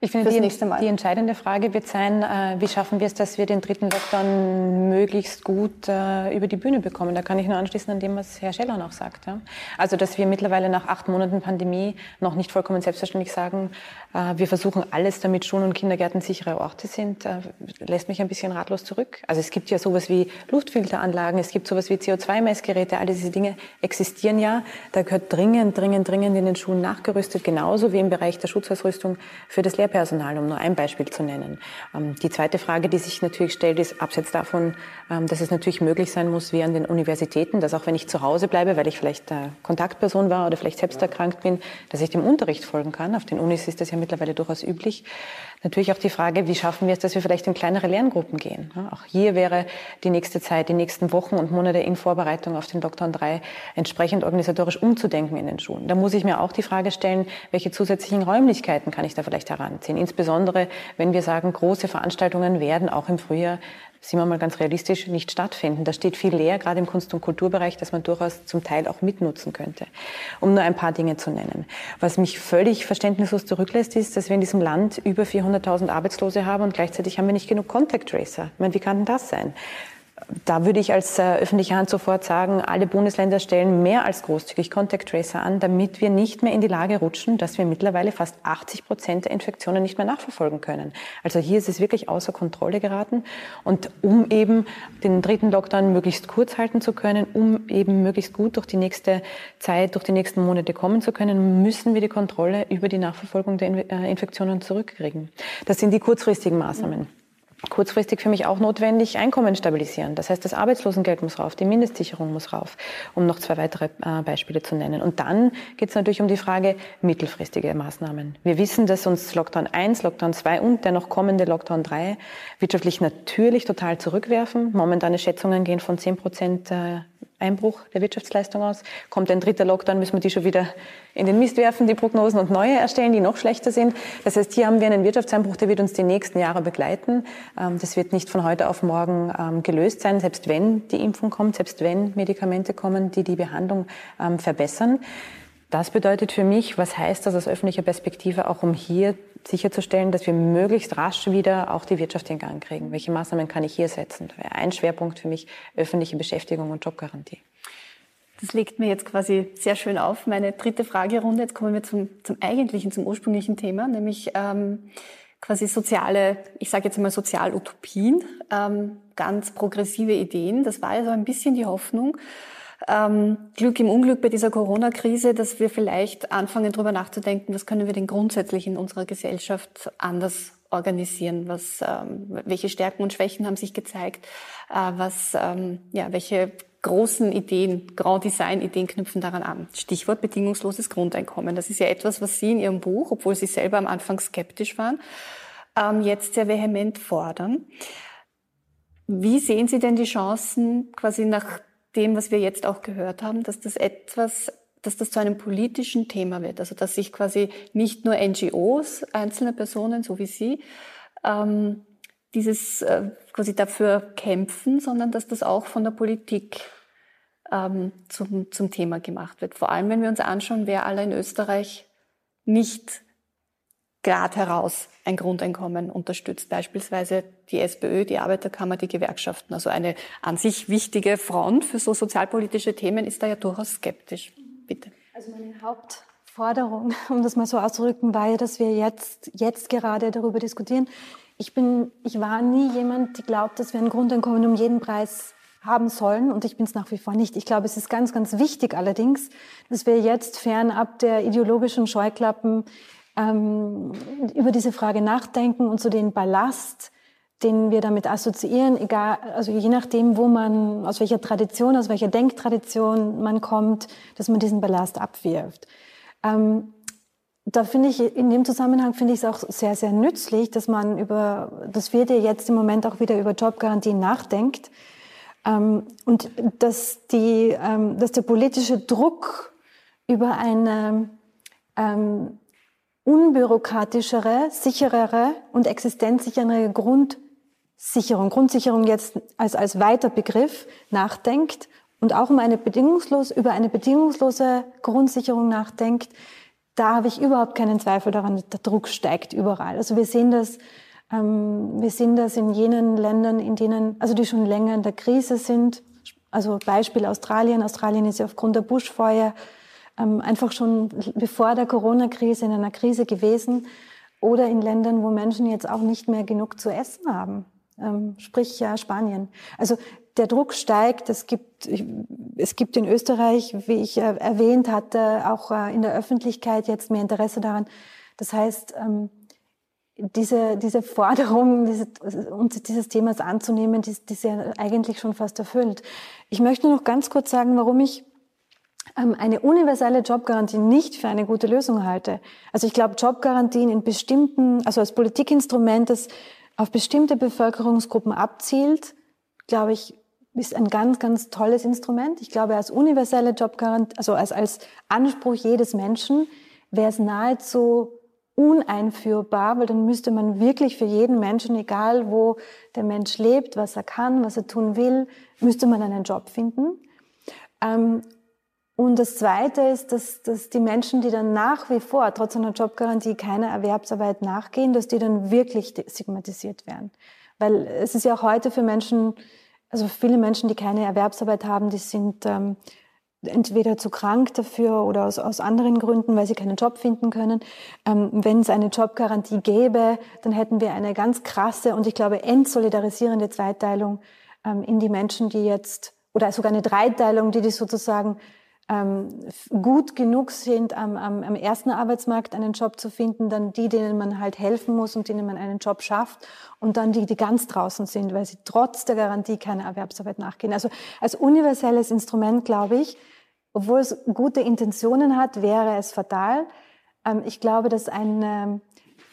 Ich finde, die, die, entscheidende Frage wird sein, äh, wie schaffen wir es, dass wir den dritten Lockdown möglichst gut äh, über die Bühne bekommen. Da kann ich nur anschließen an dem, was Herr Scheller noch sagt. Ja? Also, dass wir mittlerweile nach acht Monaten Pandemie noch nicht vollkommen selbstverständlich sagen, wir versuchen alles, damit Schulen und Kindergärten sichere Orte sind, äh, lässt mich ein bisschen ratlos zurück. Also es gibt ja sowas wie Luftfilteranlagen, es gibt sowas wie CO2-Messgeräte, alle diese Dinge existieren ja. Da gehört dringend, dringend, dringend in den Schulen nachgerüstet, genauso wie im Bereich der Schutzausrüstung für das Lehr Lehrpersonal, um nur ein Beispiel zu nennen. Ähm, die zweite Frage, die sich natürlich stellt, ist abseits davon, dass es natürlich möglich sein muss, wie an den Universitäten, dass auch wenn ich zu Hause bleibe, weil ich vielleicht Kontaktperson war oder vielleicht selbst erkrankt bin, dass ich dem Unterricht folgen kann. Auf den Unis ist das ja mittlerweile durchaus üblich. Natürlich auch die Frage, wie schaffen wir es, dass wir vielleicht in kleinere Lerngruppen gehen. Auch hier wäre die nächste Zeit, die nächsten Wochen und Monate in Vorbereitung auf den Lockdown 3 entsprechend organisatorisch umzudenken in den Schulen. Da muss ich mir auch die Frage stellen, welche zusätzlichen Räumlichkeiten kann ich da vielleicht heranziehen? Insbesondere, wenn wir sagen, große Veranstaltungen werden auch im Frühjahr sind wir mal ganz realistisch, nicht stattfinden. Da steht viel leer, gerade im Kunst- und Kulturbereich, dass man durchaus zum Teil auch mitnutzen könnte. Um nur ein paar Dinge zu nennen. Was mich völlig verständnislos zurücklässt, ist, dass wir in diesem Land über 400.000 Arbeitslose haben und gleichzeitig haben wir nicht genug Contact Tracer. Ich meine, wie kann denn das sein? Da würde ich als äh, öffentliche Hand sofort sagen, alle Bundesländer stellen mehr als großzügig Contact Tracer an, damit wir nicht mehr in die Lage rutschen, dass wir mittlerweile fast 80 Prozent der Infektionen nicht mehr nachverfolgen können. Also hier ist es wirklich außer Kontrolle geraten. Und um eben den dritten Lockdown möglichst kurz halten zu können, um eben möglichst gut durch die nächste Zeit, durch die nächsten Monate kommen zu können, müssen wir die Kontrolle über die Nachverfolgung der äh, Infektionen zurückkriegen. Das sind die kurzfristigen Maßnahmen kurzfristig für mich auch notwendig, Einkommen stabilisieren. Das heißt, das Arbeitslosengeld muss rauf, die Mindestsicherung muss rauf, um noch zwei weitere äh, Beispiele zu nennen. Und dann geht es natürlich um die Frage mittelfristige Maßnahmen. Wir wissen, dass uns Lockdown 1, Lockdown 2 und der noch kommende Lockdown 3 wirtschaftlich natürlich total zurückwerfen. Momentane Schätzungen gehen von 10 Prozent äh, Einbruch der Wirtschaftsleistung aus. Kommt ein dritter Lockdown, müssen wir die schon wieder in den Mist werfen, die Prognosen und neue erstellen, die noch schlechter sind. Das heißt, hier haben wir einen Wirtschaftseinbruch, der wird uns die nächsten Jahre begleiten. Ähm, das wird nicht von heute auf morgen ähm, gelöst sein, selbst wenn die Impfung kommt, selbst wenn Medikamente kommen, die die Behandlung ähm, verbessern. Das bedeutet für mich, was heißt das aus öffentlicher Perspektive, auch um hier sicherzustellen, dass wir möglichst rasch wieder auch die Wirtschaft in Gang kriegen. Welche Maßnahmen kann ich hier setzen? Das wäre ein Schwerpunkt für mich öffentliche Beschäftigung und Jobgarantie. Das legt mir jetzt quasi sehr schön auf. Meine dritte Fragerunde. Jetzt kommen wir zum, zum eigentlichen, zum ursprünglichen Thema, nämlich ähm, quasi soziale, ich sage jetzt mal Sozialutopien, ähm, ganz progressive Ideen. Das war ja so ein bisschen die Hoffnung ähm, Glück im Unglück bei dieser Corona-Krise, dass wir vielleicht anfangen, darüber nachzudenken, was können wir denn grundsätzlich in unserer Gesellschaft anders organisieren, was, ähm, welche Stärken und Schwächen haben sich gezeigt, äh, was, ähm, ja, welche großen Ideen, Grand Design-Ideen knüpfen daran an. Stichwort bedingungsloses Grundeinkommen. Das ist ja etwas, was Sie in Ihrem Buch, obwohl Sie selber am Anfang skeptisch waren, ähm, jetzt sehr vehement fordern. Wie sehen Sie denn die Chancen, quasi nach dem, was wir jetzt auch gehört haben, dass das etwas, dass das zu einem politischen Thema wird. Also dass sich quasi nicht nur NGOs, einzelne Personen, so wie Sie, ähm, dieses äh, quasi dafür kämpfen, sondern dass das auch von der Politik ähm, zum, zum Thema gemacht wird. Vor allem, wenn wir uns anschauen, wer alle in Österreich nicht gerade heraus ein Grundeinkommen unterstützt. Beispielsweise die SPÖ, die Arbeiterkammer, die Gewerkschaften. Also eine an sich wichtige Front für so sozialpolitische Themen ist da ja durchaus skeptisch. Bitte. Also meine Hauptforderung, um das mal so auszudrücken, war ja, dass wir jetzt, jetzt gerade darüber diskutieren. Ich bin, ich war nie jemand, die glaubt, dass wir ein Grundeinkommen um jeden Preis haben sollen und ich bin es nach wie vor nicht. Ich glaube, es ist ganz, ganz wichtig allerdings, dass wir jetzt fernab der ideologischen Scheuklappen ähm, über diese Frage nachdenken und so den Ballast, den wir damit assoziieren, egal, also je nachdem, wo man, aus welcher Tradition, aus welcher Denktradition man kommt, dass man diesen Ballast abwirft. Ähm, da finde ich, in dem Zusammenhang finde ich es auch sehr, sehr nützlich, dass man über, dass wir dir jetzt im Moment auch wieder über Jobgarantien nachdenkt. Ähm, und dass, die, ähm, dass der politische Druck über eine ähm, unbürokratischere, sicherere und existenzsichere Grundsicherung, Grundsicherung jetzt als, als weiter Begriff nachdenkt und auch um eine bedingungslos, über eine bedingungslose Grundsicherung nachdenkt, da habe ich überhaupt keinen Zweifel daran, der Druck steigt überall. Also wir sehen das, ähm, wir sehen das in jenen Ländern, in denen, also die schon länger in der Krise sind. Also Beispiel Australien. Australien ist ja aufgrund der Buschfeuer einfach schon bevor der Corona-Krise in einer Krise gewesen. Oder in Ländern, wo Menschen jetzt auch nicht mehr genug zu essen haben. Ähm, sprich ja Spanien. Also der Druck steigt. Es gibt, es gibt in Österreich, wie ich äh, erwähnt hatte, auch äh, in der Öffentlichkeit jetzt mehr Interesse daran. Das heißt, ähm, diese, diese Forderung, diese, uns dieses Themas anzunehmen, die, die ist ja eigentlich schon fast erfüllt. Ich möchte noch ganz kurz sagen, warum ich ähm, eine universelle Jobgarantie nicht für eine gute Lösung halte. Also ich glaube, Jobgarantien in bestimmten, also als Politikinstrument, das auf bestimmte Bevölkerungsgruppen abzielt, glaube ich, ist ein ganz, ganz tolles Instrument. Ich glaube, als universelle Jobgarantie, also als, als Anspruch jedes Menschen, wäre es nahezu uneinführbar, weil dann müsste man wirklich für jeden Menschen, egal wo der Mensch lebt, was er kann, was er tun will, müsste man einen Job finden. Ähm, und das Zweite ist, dass, dass die Menschen, die dann nach wie vor trotz einer Jobgarantie keiner Erwerbsarbeit nachgehen, dass die dann wirklich stigmatisiert werden. Weil es ist ja auch heute für Menschen also viele Menschen, die keine Erwerbsarbeit haben, die sind ähm, entweder zu krank dafür oder aus, aus anderen Gründen, weil sie keinen Job finden können. Ähm, Wenn es eine Jobgarantie gäbe, dann hätten wir eine ganz krasse und ich glaube entsolidarisierende Zweiteilung ähm, in die Menschen, die jetzt, oder sogar eine Dreiteilung, die die sozusagen ähm, gut genug sind, am, am, am ersten Arbeitsmarkt einen Job zu finden, dann die, denen man halt helfen muss und denen man einen Job schafft und dann die, die ganz draußen sind, weil sie trotz der Garantie keine Erwerbsarbeit nachgehen. Also als universelles Instrument, glaube ich, obwohl es gute Intentionen hat, wäre es fatal. Ähm, ich glaube, dass ein, ähm,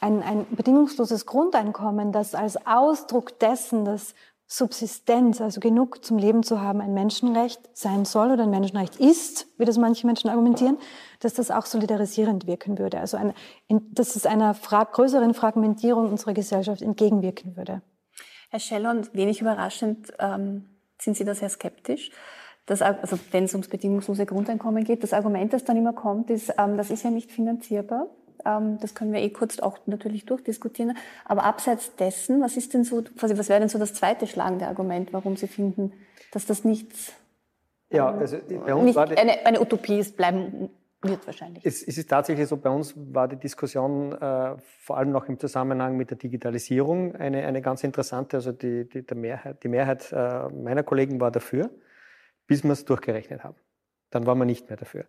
ein, ein bedingungsloses Grundeinkommen, das als Ausdruck dessen, dass Subsistenz, also genug zum Leben zu haben, ein Menschenrecht sein soll oder ein Menschenrecht ist, wie das manche Menschen argumentieren, dass das auch solidarisierend wirken würde. Also ein, dass es einer Frag größeren Fragmentierung unserer Gesellschaft entgegenwirken würde. Herr Scheller, wenig überraschend ähm, sind Sie da sehr skeptisch. Das, also wenn es ums bedingungslose Grundeinkommen geht, das Argument, das dann immer kommt, ist, ähm, das ist ja nicht finanzierbar. Ähm, das können wir eh kurz auch natürlich durchdiskutieren. Aber abseits dessen, was ist denn so, quasi, was wäre denn so das zweite schlagende Argument, warum Sie finden, dass das nichts, ja, ähm, also bei uns nicht eine, eine Utopie ist, bleiben wird wahrscheinlich. Es, es, ist tatsächlich so, bei uns war die Diskussion äh, vor allem noch im Zusammenhang mit der Digitalisierung eine, eine ganz interessante. Also die, die, der Mehrheit, die Mehrheit äh, meiner Kollegen war dafür, bis wir es durchgerechnet haben. Dann war man nicht mehr dafür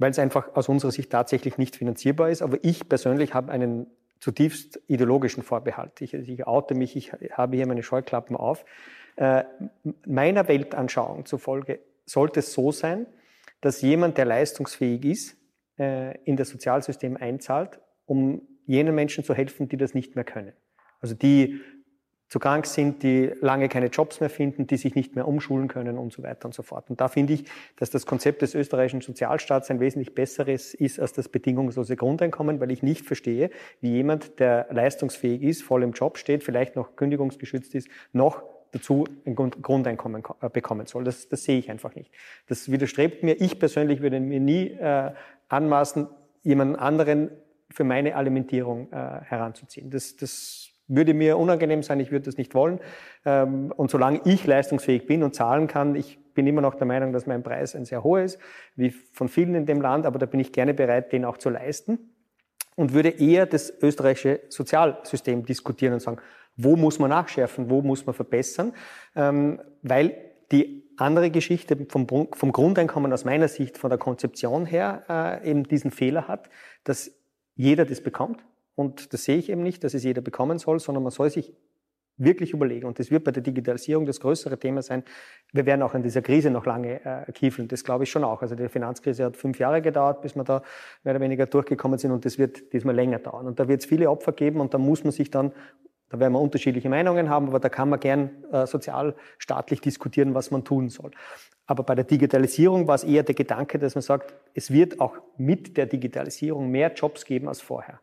weil es einfach aus unserer Sicht tatsächlich nicht finanzierbar ist. Aber ich persönlich habe einen zutiefst ideologischen Vorbehalt. Ich, ich oute mich, ich habe hier meine Scheuklappen auf. Äh, meiner Weltanschauung zufolge sollte es so sein, dass jemand, der leistungsfähig ist, äh, in das Sozialsystem einzahlt, um jenen Menschen zu helfen, die das nicht mehr können. Also die zu krank sind, die lange keine Jobs mehr finden, die sich nicht mehr umschulen können und so weiter und so fort. Und da finde ich, dass das Konzept des österreichischen Sozialstaats ein wesentlich besseres ist als das bedingungslose Grundeinkommen, weil ich nicht verstehe, wie jemand, der leistungsfähig ist, voll im Job steht, vielleicht noch kündigungsgeschützt ist, noch dazu ein Grundeinkommen äh, bekommen soll. Das, das sehe ich einfach nicht. Das widerstrebt mir. Ich persönlich würde mir nie äh, anmaßen, jemanden anderen für meine Alimentierung äh, heranzuziehen. Das, das würde mir unangenehm sein, ich würde das nicht wollen. Ähm, und solange ich leistungsfähig bin und zahlen kann, ich bin immer noch der Meinung, dass mein Preis ein sehr hoher ist, wie von vielen in dem Land, aber da bin ich gerne bereit, den auch zu leisten. Und würde eher das österreichische Sozialsystem diskutieren und sagen, wo muss man nachschärfen, wo muss man verbessern, ähm, weil die andere Geschichte vom, vom Grundeinkommen aus meiner Sicht, von der Konzeption her, äh, eben diesen Fehler hat, dass jeder das bekommt und das sehe ich eben nicht, dass es jeder bekommen soll, sondern man soll sich wirklich überlegen, und das wird bei der Digitalisierung das größere Thema sein, wir werden auch in dieser Krise noch lange äh, kiefeln. Das glaube ich schon auch. Also die Finanzkrise hat fünf Jahre gedauert, bis wir da mehr oder weniger durchgekommen sind und das wird diesmal länger dauern. Und da wird es viele Opfer geben und da muss man sich dann da werden wir unterschiedliche Meinungen haben, aber da kann man gern äh, sozialstaatlich diskutieren, was man tun soll. Aber bei der Digitalisierung war es eher der Gedanke, dass man sagt, es wird auch mit der Digitalisierung mehr Jobs geben als vorher.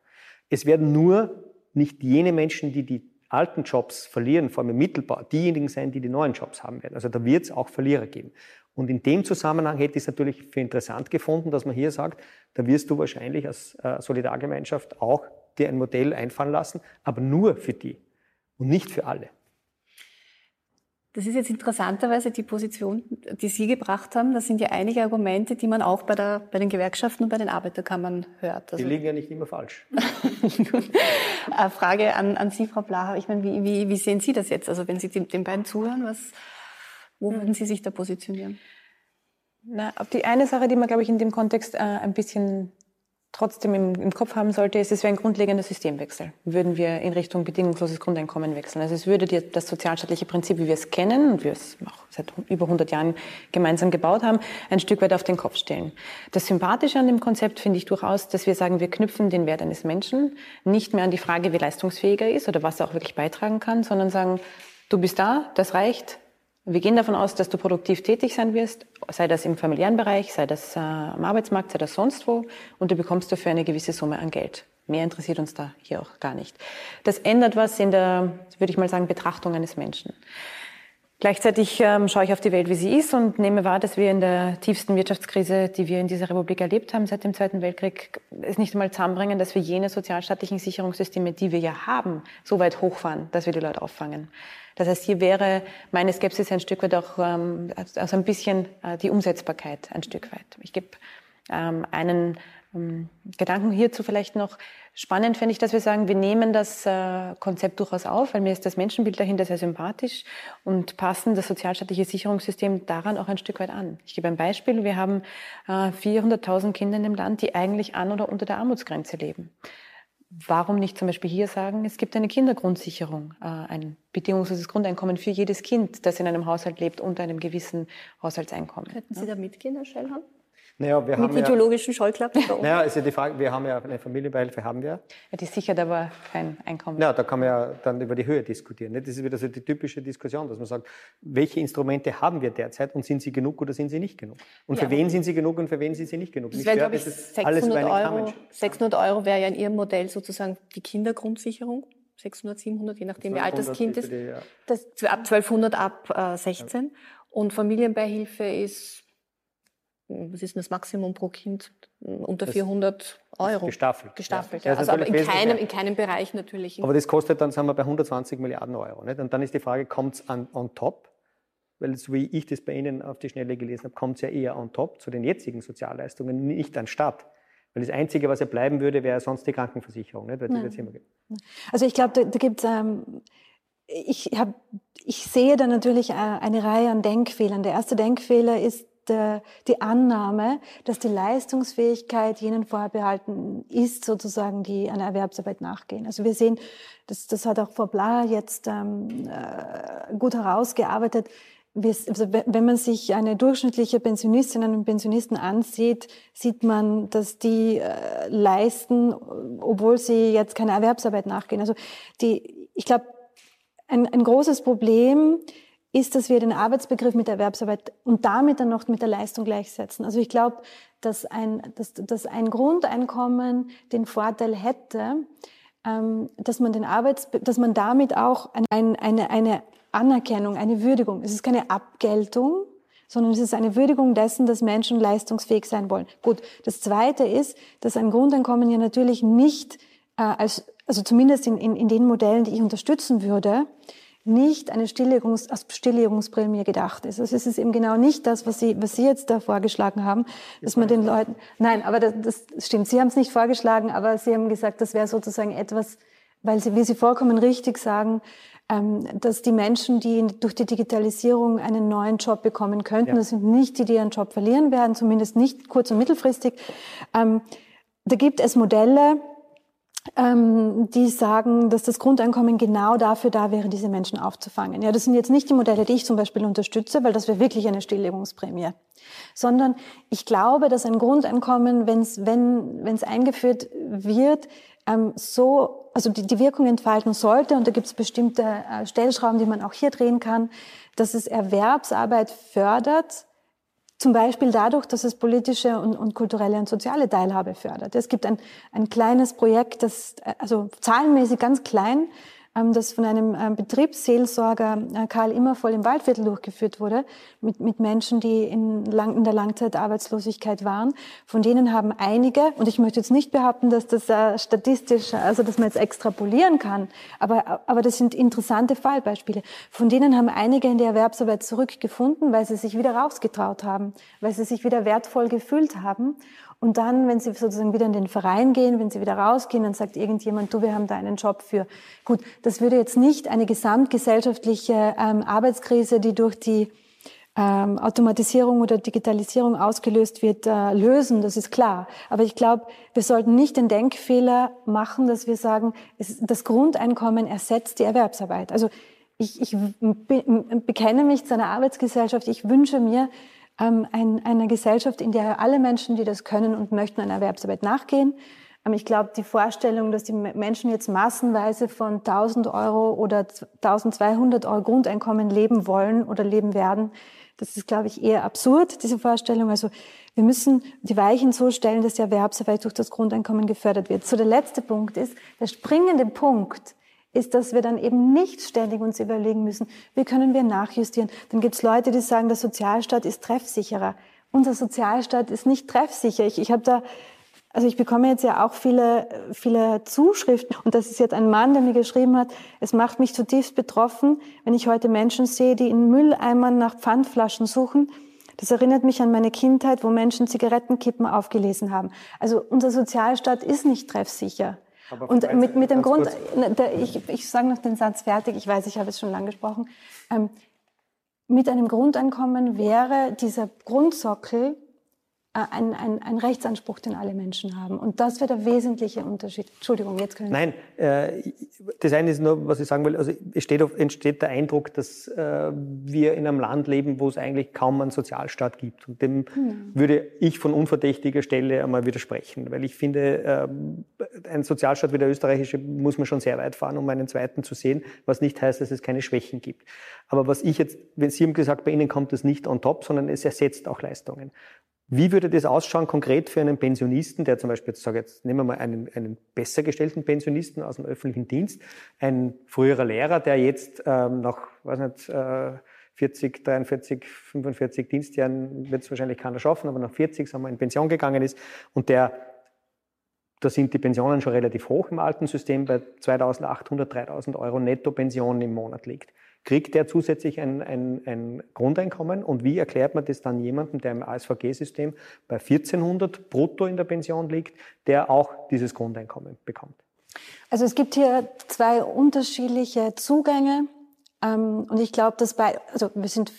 Es werden nur nicht jene Menschen, die die alten Jobs verlieren, vor allem im Mittelbau, diejenigen sein, die die neuen Jobs haben werden. Also da wird es auch Verlierer geben. Und in dem Zusammenhang hätte ich es natürlich für interessant gefunden, dass man hier sagt, da wirst du wahrscheinlich als äh, Solidargemeinschaft auch dir ein Modell einfallen lassen, aber nur für die und nicht für alle. Das ist jetzt interessanterweise die Position, die Sie gebracht haben. Das sind ja einige Argumente, die man auch bei, der, bei den Gewerkschaften und bei den Arbeiterkammern hört. Also die liegen ja nicht immer falsch. Frage an, an Sie, Frau Blacher. Ich meine, wie, wie, wie sehen Sie das jetzt? Also wenn Sie den, den beiden zuhören, was, wo würden Sie sich da positionieren? Na, auf die eine Sache, die man, glaube ich, in dem Kontext äh, ein bisschen trotzdem im, im, Kopf haben sollte, ist, es wäre ein grundlegender Systemwechsel. Würden wir in Richtung bedingungsloses Grundeinkommen wechseln. Also es würde das sozialstaatliche Prinzip, wie wir es kennen und wir es auch seit über 100 Jahren gemeinsam gebaut haben, ein Stück weit auf den Kopf stellen. Das Sympathische an dem Konzept finde ich durchaus, dass wir sagen, wir knüpfen den Wert eines Menschen nicht mehr an die Frage, wie leistungsfähig er ist oder was er auch wirklich beitragen kann, sondern sagen, du bist da, das reicht, wir gehen davon aus, dass du produktiv tätig sein wirst, sei das im familiären Bereich, sei das äh, am Arbeitsmarkt, sei das sonst wo, und du bekommst dafür eine gewisse Summe an Geld. Mehr interessiert uns da hier auch gar nicht. Das ändert was in der, würde ich mal sagen, Betrachtung eines Menschen. Gleichzeitig ähm, schaue ich auf die Welt, wie sie ist und nehme wahr, dass wir in der tiefsten Wirtschaftskrise, die wir in dieser Republik erlebt haben seit dem Zweiten Weltkrieg, es nicht einmal zusammenbringen, dass wir jene sozialstaatlichen Sicherungssysteme, die wir ja haben, so weit hochfahren, dass wir die Leute auffangen. Das heißt, hier wäre meine Skepsis ein Stück weit auch ähm, also ein bisschen äh, die Umsetzbarkeit ein Stück weit. Ich gebe ähm, einen ähm, Gedanken hierzu vielleicht noch. Spannend finde ich, dass wir sagen, wir nehmen das äh, Konzept durchaus auf, weil mir ist das Menschenbild dahinter sehr sympathisch und passen das sozialstaatliche Sicherungssystem daran auch ein Stück weit an. Ich gebe ein Beispiel. Wir haben äh, 400.000 Kinder in dem Land, die eigentlich an oder unter der Armutsgrenze leben warum nicht zum Beispiel hier sagen, es gibt eine Kindergrundsicherung, äh, ein bedingungsloses Grundeinkommen für jedes Kind, das in einem Haushalt lebt, unter einem gewissen Haushaltseinkommen. Könnten Sie da mitgehen, Herr Schellhorn? Naja, wir Mit haben ideologischen ja, Scheuklappen? Naja, ist ja die Frage, wir haben ja eine Familienbeihilfe, haben wir. Ja, die sichert aber kein Einkommen. Ja, da kann man ja dann über die Höhe diskutieren. Das ist wieder so die typische Diskussion, dass man sagt, welche Instrumente haben wir derzeit und sind sie genug oder sind sie nicht genug? Und ja. für wen sind sie genug und für wen sind sie nicht genug? Das wäre, glaube ich, 600 Euro. 600 Euro wäre ja in Ihrem Modell sozusagen die Kindergrundsicherung. 600, 700, je nachdem, wie alt das Kind ist. Die, ja. das, ab 1200 ab äh, 16. Ja. Und Familienbeihilfe ist was ist denn das Maximum pro Kind? Unter das 400 Euro. Gestaffelt. Gestaffelt, ja. ja. Also, aber in keinem, in keinem Bereich natürlich. Aber das kostet dann, sagen wir, bei 120 Milliarden Euro. Nicht? Und dann ist die Frage, kommt es on top? Weil so wie ich das bei Ihnen auf die Schnelle gelesen habe, kommt es ja eher on top zu den jetzigen Sozialleistungen, nicht anstatt. Weil das Einzige, was ja bleiben würde, wäre sonst die Krankenversicherung. Nicht? Weil das immer Also ich glaube, da, da gibt es... Ähm, ich, hab, ich sehe da natürlich äh, eine Reihe an Denkfehlern. Der erste Denkfehler ist, der, die Annahme, dass die Leistungsfähigkeit jenen vorbehalten ist, sozusagen, die einer Erwerbsarbeit nachgehen. Also wir sehen, das, das hat auch Frau Bla jetzt ähm, äh, gut herausgearbeitet, also wenn man sich eine durchschnittliche Pensionistin und Pensionisten ansieht, sieht man, dass die äh, leisten, obwohl sie jetzt keine Erwerbsarbeit nachgehen. Also die, ich glaube, ein, ein großes Problem ist, dass wir den Arbeitsbegriff mit der Erwerbsarbeit und damit dann noch mit der Leistung gleichsetzen. Also ich glaube, dass ein, dass, dass ein Grundeinkommen den Vorteil hätte, ähm, dass man den Arbeits, dass man damit auch eine, eine, eine Anerkennung, eine Würdigung, es ist keine Abgeltung, sondern es ist eine Würdigung dessen, dass Menschen leistungsfähig sein wollen. Gut, das Zweite ist, dass ein Grundeinkommen ja natürlich nicht äh, als, also zumindest in, in, in den Modellen, die ich unterstützen würde, nicht eine Stilllegungs als Stilllegungsprämie gedacht ist. Also es ist eben genau nicht das, was Sie, was Sie jetzt da vorgeschlagen haben, dass man den Leuten, nein, aber das, das stimmt. Sie haben es nicht vorgeschlagen, aber Sie haben gesagt, das wäre sozusagen etwas, weil Sie, wie Sie vollkommen richtig sagen, ähm, dass die Menschen, die durch die Digitalisierung einen neuen Job bekommen könnten, ja. das sind nicht die, die ihren Job verlieren werden, zumindest nicht kurz- und mittelfristig. Ähm, da gibt es Modelle, ähm, die sagen, dass das Grundeinkommen genau dafür da wäre, diese Menschen aufzufangen. Ja, das sind jetzt nicht die Modelle, die ich zum Beispiel unterstütze, weil das wäre wirklich eine Stilllegungsprämie. Sondern ich glaube, dass ein Grundeinkommen, wenn's, wenn es eingeführt wird, ähm, so, also die, die Wirkung entfalten sollte, und da gibt es bestimmte äh, Stellschrauben, die man auch hier drehen kann, dass es Erwerbsarbeit fördert, zum Beispiel dadurch, dass es politische und, und, kulturelle und soziale Teilhabe fördert. Es gibt ein, ein kleines Projekt, das also zahlenmäßig ganz klein das von einem ähm, Betriebsseelsorger äh, Karl Immervoll im Waldviertel durchgeführt wurde, mit, mit Menschen, die in, lang, in der Langzeitarbeitslosigkeit waren. Von denen haben einige, und ich möchte jetzt nicht behaupten, dass das äh, statistisch, also dass man jetzt extrapolieren kann, aber, aber das sind interessante Fallbeispiele. Von denen haben einige in die Erwerbsarbeit zurückgefunden, weil sie sich wieder rausgetraut haben, weil sie sich wieder wertvoll gefühlt haben. Und dann, wenn sie sozusagen wieder in den Verein gehen, wenn sie wieder rausgehen, dann sagt irgendjemand, du, wir haben da einen Job für. Gut, das würde jetzt nicht eine gesamtgesellschaftliche ähm, Arbeitskrise, die durch die ähm, Automatisierung oder Digitalisierung ausgelöst wird, äh, lösen, das ist klar. Aber ich glaube, wir sollten nicht den Denkfehler machen, dass wir sagen, es, das Grundeinkommen ersetzt die Erwerbsarbeit. Also ich, ich bekenne mich zu einer Arbeitsgesellschaft. Ich wünsche mir, ähm, ein, eine Gesellschaft, in der alle Menschen, die das können und möchten, einer Erwerbsarbeit nachgehen. Ähm, ich glaube, die Vorstellung, dass die Menschen jetzt massenweise von 1000 Euro oder 1200 Euro Grundeinkommen leben wollen oder leben werden, das ist, glaube ich, eher absurd, diese Vorstellung. Also wir müssen die Weichen so stellen, dass die Erwerbsarbeit durch das Grundeinkommen gefördert wird. So der letzte Punkt ist, der springende Punkt ist, dass wir dann eben nicht ständig uns überlegen müssen, wie können wir nachjustieren. Dann gibt es Leute, die sagen, der Sozialstaat ist treffsicherer. Unser Sozialstaat ist nicht treffsicher. Ich, ich habe da, also ich bekomme jetzt ja auch viele, viele Zuschriften und das ist jetzt ein Mann, der mir geschrieben hat, es macht mich zutiefst betroffen, wenn ich heute Menschen sehe, die in Mülleimern nach Pfandflaschen suchen. Das erinnert mich an meine Kindheit, wo Menschen Zigarettenkippen aufgelesen haben. Also unser Sozialstaat ist nicht treffsicher. Und mit, mit dem Grund, ich, ich sage noch den Satz fertig, ich weiß, ich habe es schon lang gesprochen. Ähm, mit einem Grundeinkommen wäre dieser Grundsockel ein, ein, ein Rechtsanspruch, den alle Menschen haben. Und das wäre der wesentliche Unterschied. Entschuldigung, jetzt können Nein, äh, das eine ist nur, was ich sagen will, also es steht, entsteht der Eindruck, dass äh, wir in einem Land leben, wo es eigentlich kaum einen Sozialstaat gibt. Und dem hm. würde ich von unverdächtiger Stelle einmal widersprechen, weil ich finde, äh, ein Sozialstaat wie der österreichische muss man schon sehr weit fahren, um einen zweiten zu sehen, was nicht heißt, dass es keine Schwächen gibt. Aber was ich jetzt, wenn Sie haben gesagt, bei Ihnen kommt das nicht on top, sondern es ersetzt auch Leistungen. Wie würde das ausschauen konkret für einen Pensionisten, der zum Beispiel, jetzt sage jetzt, nehmen wir mal einen, einen besser gestellten Pensionisten aus dem öffentlichen Dienst, ein früherer Lehrer, der jetzt ähm, nach, weiß nicht, äh, 40, 43, 45 Dienstjahren wird es wahrscheinlich keiner schaffen, aber nach 40, sagen wir, in Pension gegangen ist und der, da sind die Pensionen schon relativ hoch im alten System, bei 2800, 3000 Euro Netto-Pension im Monat liegt kriegt der zusätzlich ein, ein, ein Grundeinkommen und wie erklärt man das dann jemandem, der im ASVG-System bei 1400 brutto in der Pension liegt, der auch dieses Grundeinkommen bekommt? Also es gibt hier zwei unterschiedliche Zugänge ähm, und ich glaube, dass bei, also wir sind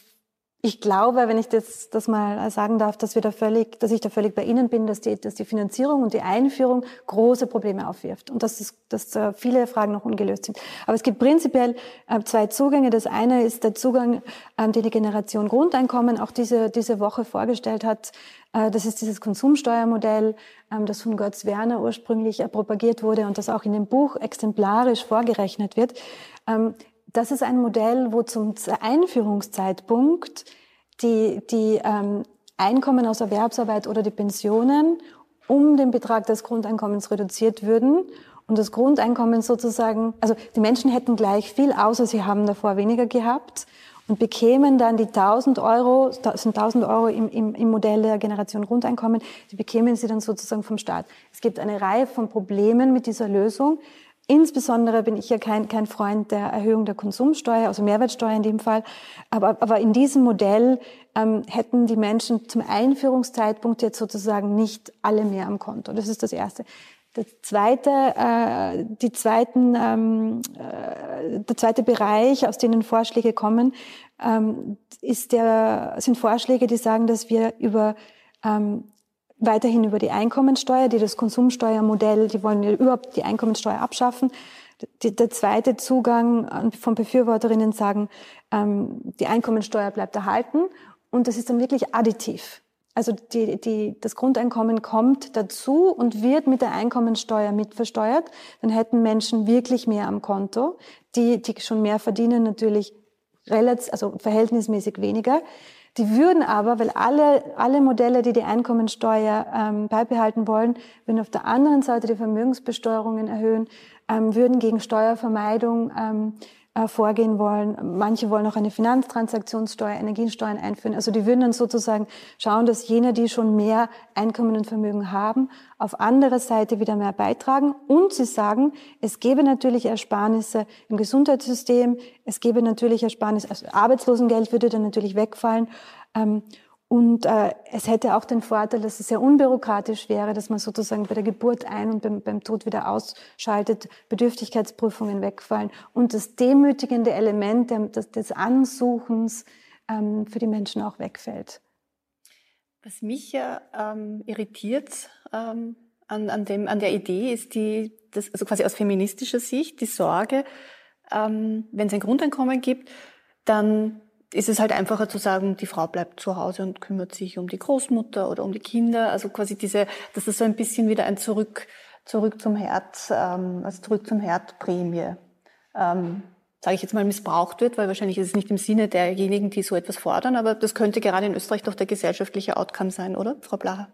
ich glaube, wenn ich das, das mal sagen darf, dass wir da völlig, dass ich da völlig bei Ihnen bin, dass die, dass die Finanzierung und die Einführung große Probleme aufwirft und dass, es, dass viele Fragen noch ungelöst sind. Aber es gibt prinzipiell äh, zwei Zugänge. Das eine ist der Zugang, ähm, den die Generation Grundeinkommen auch diese, diese Woche vorgestellt hat. Äh, das ist dieses Konsumsteuermodell, ähm, das von Götz Werner ursprünglich äh, propagiert wurde und das auch in dem Buch exemplarisch vorgerechnet wird. Das ist ein Modell, wo zum Einführungszeitpunkt die, die ähm, Einkommen aus Erwerbsarbeit oder die Pensionen um den Betrag des Grundeinkommens reduziert würden und das Grundeinkommen sozusagen, also die Menschen hätten gleich viel, außer sie haben davor weniger gehabt und bekämen dann die 1000 Euro, sind 1000 Euro im, im, im Modell der Generation Grundeinkommen, die bekämen sie dann sozusagen vom Staat. Es gibt eine Reihe von Problemen mit dieser Lösung. Insbesondere bin ich ja kein, kein Freund der Erhöhung der Konsumsteuer, also Mehrwertsteuer in dem Fall. Aber, aber in diesem Modell ähm, hätten die Menschen zum Einführungszeitpunkt jetzt sozusagen nicht alle mehr am Konto. Das ist das Erste. Das zweite, äh, die zweiten, ähm, äh, der zweite Bereich, aus denen Vorschläge kommen, ähm, ist der, sind Vorschläge, die sagen, dass wir über ähm, weiterhin über die Einkommensteuer, die das Konsumsteuermodell, die wollen überhaupt die Einkommensteuer abschaffen. Die, der zweite Zugang von Befürworterinnen sagen, ähm, die Einkommensteuer bleibt erhalten und das ist dann wirklich additiv. Also die, die, das Grundeinkommen kommt dazu und wird mit der Einkommensteuer mitversteuert. Dann hätten Menschen wirklich mehr am Konto. Die, die schon mehr verdienen, natürlich relativ, also verhältnismäßig weniger. Die würden aber, weil alle, alle Modelle, die die Einkommensteuer ähm, beibehalten wollen, würden auf der anderen Seite die Vermögensbesteuerungen erhöhen, ähm, würden gegen Steuervermeidung ähm, äh, vorgehen wollen. Manche wollen auch eine Finanztransaktionssteuer, Energiesteuern einführen. Also die würden dann sozusagen schauen, dass jene, die schon mehr Einkommen und Vermögen haben, auf andere Seite wieder mehr beitragen. Und sie sagen, es gäbe natürlich Ersparnisse im Gesundheitssystem, es gäbe natürlich Ersparnisse, also Arbeitslosengeld würde dann natürlich wegfallen. Ähm, und äh, es hätte auch den Vorteil, dass es sehr unbürokratisch wäre, dass man sozusagen bei der Geburt ein- und beim, beim Tod wieder ausschaltet, Bedürftigkeitsprüfungen wegfallen und das demütigende Element des, des Ansuchens ähm, für die Menschen auch wegfällt. Was mich ja ähm, irritiert ähm, an, an, dem, an der Idee ist die, das, also quasi aus feministischer Sicht die Sorge, ähm, wenn es ein Grundeinkommen gibt, dann ist es halt einfacher zu sagen, die Frau bleibt zu Hause und kümmert sich um die Großmutter oder um die Kinder. Also quasi diese, dass das so ein bisschen wieder ein Zurück, zurück zum Herd, ähm, also zurück zum Herd Prämie, ähm, sage ich jetzt mal, missbraucht wird, weil wahrscheinlich ist es nicht im Sinne derjenigen, die so etwas fordern, aber das könnte gerade in Österreich doch der gesellschaftliche Outcome sein, oder, Frau Blacher?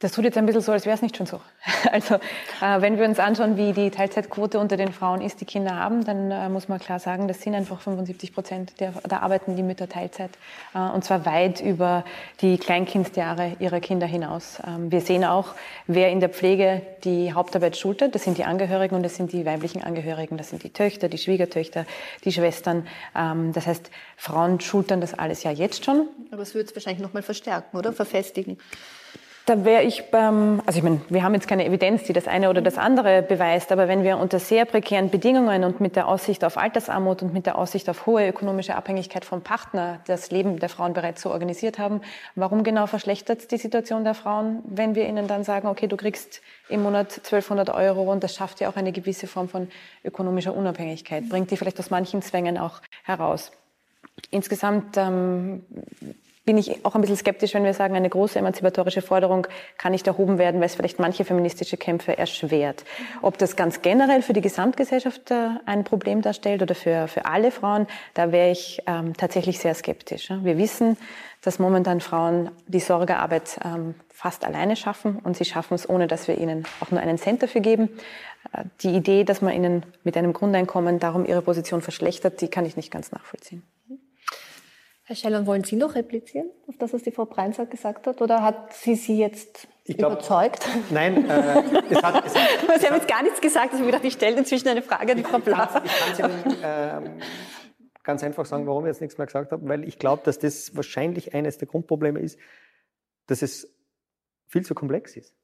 Das tut jetzt ein bisschen so, als wäre es nicht schon so. Also äh, wenn wir uns anschauen, wie die Teilzeitquote unter den Frauen ist, die Kinder haben, dann äh, muss man klar sagen, das sind einfach 75 Prozent der, da arbeiten die Mütter Teilzeit. Äh, und zwar weit über die Kleinkindjahre ihrer Kinder hinaus. Ähm, wir sehen auch, wer in der Pflege die Hauptarbeit schultert. Das sind die Angehörigen und das sind die weiblichen Angehörigen. Das sind die Töchter, die Schwiegertöchter, die Schwestern. Ähm, das heißt, Frauen schultern das alles ja jetzt schon. Aber es wird es wahrscheinlich noch mal verstärken, oder? Verfestigen. Da wäre ich beim, also ich meine, wir haben jetzt keine Evidenz, die das eine oder das andere beweist, aber wenn wir unter sehr prekären Bedingungen und mit der Aussicht auf Altersarmut und mit der Aussicht auf hohe ökonomische Abhängigkeit vom Partner das Leben der Frauen bereits so organisiert haben, warum genau verschlechtert die Situation der Frauen, wenn wir ihnen dann sagen, okay, du kriegst im Monat 1200 Euro und das schafft ja auch eine gewisse Form von ökonomischer Unabhängigkeit, bringt die vielleicht aus manchen Zwängen auch heraus. Insgesamt ähm, bin ich auch ein bisschen skeptisch, wenn wir sagen, eine große emanzipatorische Forderung kann nicht erhoben werden, weil es vielleicht manche feministische Kämpfe erschwert. Ob das ganz generell für die Gesamtgesellschaft äh, ein Problem darstellt oder für, für alle Frauen, da wäre ich ähm, tatsächlich sehr skeptisch. Wir wissen, dass momentan Frauen die Sorgearbeit ähm, fast alleine schaffen und sie schaffen es, ohne dass wir ihnen auch nur einen Cent dafür geben. Äh, die Idee, dass man ihnen mit einem Grundeinkommen darum ihre Position verschlechtert, die kann ich nicht ganz nachvollziehen. Herr Schellern, wollen Sie noch replizieren auf das, was die Frau Breinsack gesagt hat? Oder hat sie Sie jetzt glaub, überzeugt? Nein, äh, es hat, es hat, Sie haben jetzt gar nichts gesagt. Also ich gedacht, ich stelle inzwischen eine Frage an die Frau Blaser. Ich kann Ihnen äh, ganz einfach sagen, warum ich jetzt nichts mehr gesagt habe, weil ich glaube, dass das wahrscheinlich eines der Grundprobleme ist, dass es viel zu komplex ist.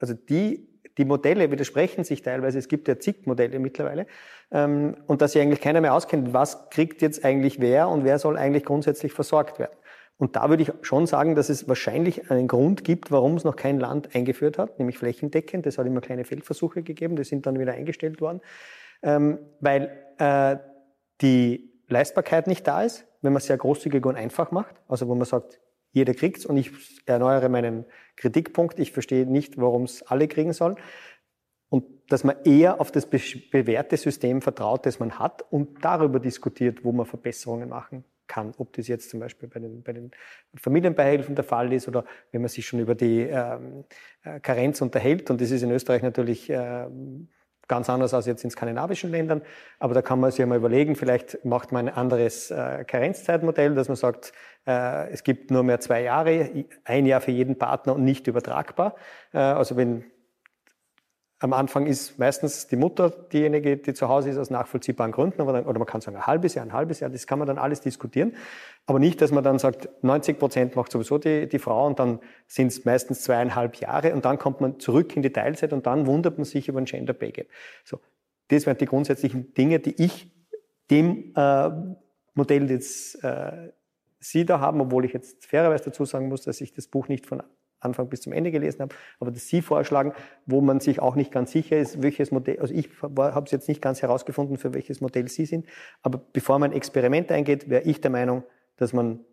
Also die die Modelle widersprechen sich teilweise. Es gibt ja zig Modelle mittlerweile. Ähm, und dass sich eigentlich keiner mehr auskennt, was kriegt jetzt eigentlich wer und wer soll eigentlich grundsätzlich versorgt werden. Und da würde ich schon sagen, dass es wahrscheinlich einen Grund gibt, warum es noch kein Land eingeführt hat, nämlich flächendeckend. Das hat immer kleine Feldversuche gegeben, die sind dann wieder eingestellt worden, ähm, weil äh, die Leistbarkeit nicht da ist, wenn man es sehr großzügig und einfach macht. Also wo man sagt, jeder kriegt's und ich erneuere meinen Kritikpunkt. Ich verstehe nicht, warum es alle kriegen sollen. Und dass man eher auf das bewährte System vertraut, das man hat und darüber diskutiert, wo man Verbesserungen machen kann. Ob das jetzt zum Beispiel bei den, bei den Familienbeihilfen der Fall ist oder wenn man sich schon über die ähm, äh, Karenz unterhält. Und das ist in Österreich natürlich ähm, ganz anders als jetzt in skandinavischen Ländern. Aber da kann man sich ja mal überlegen, vielleicht macht man ein anderes äh, Karenzzeitmodell, dass man sagt, äh, es gibt nur mehr zwei Jahre, ein Jahr für jeden Partner und nicht übertragbar. Äh, also wenn am Anfang ist meistens die Mutter diejenige, die zu Hause ist aus nachvollziehbaren Gründen, dann, oder man kann sagen ein halbes Jahr, ein halbes Jahr, das kann man dann alles diskutieren. Aber nicht, dass man dann sagt, 90 Prozent macht sowieso die, die Frau und dann sind es meistens zweieinhalb Jahre und dann kommt man zurück in die Teilzeit und dann wundert man sich über ein Gender Pay Gap. So, das wären die grundsätzlichen Dinge, die ich dem äh, Modell jetzt äh, Sie da haben, obwohl ich jetzt fairerweise dazu sagen muss, dass ich das Buch nicht von Anfang bis zum Ende gelesen habe, aber das Sie vorschlagen, wo man sich auch nicht ganz sicher ist, welches Modell, also ich habe es jetzt nicht ganz herausgefunden, für welches Modell Sie sind, aber bevor man ein Experiment eingeht, wäre ich der Meinung, dass man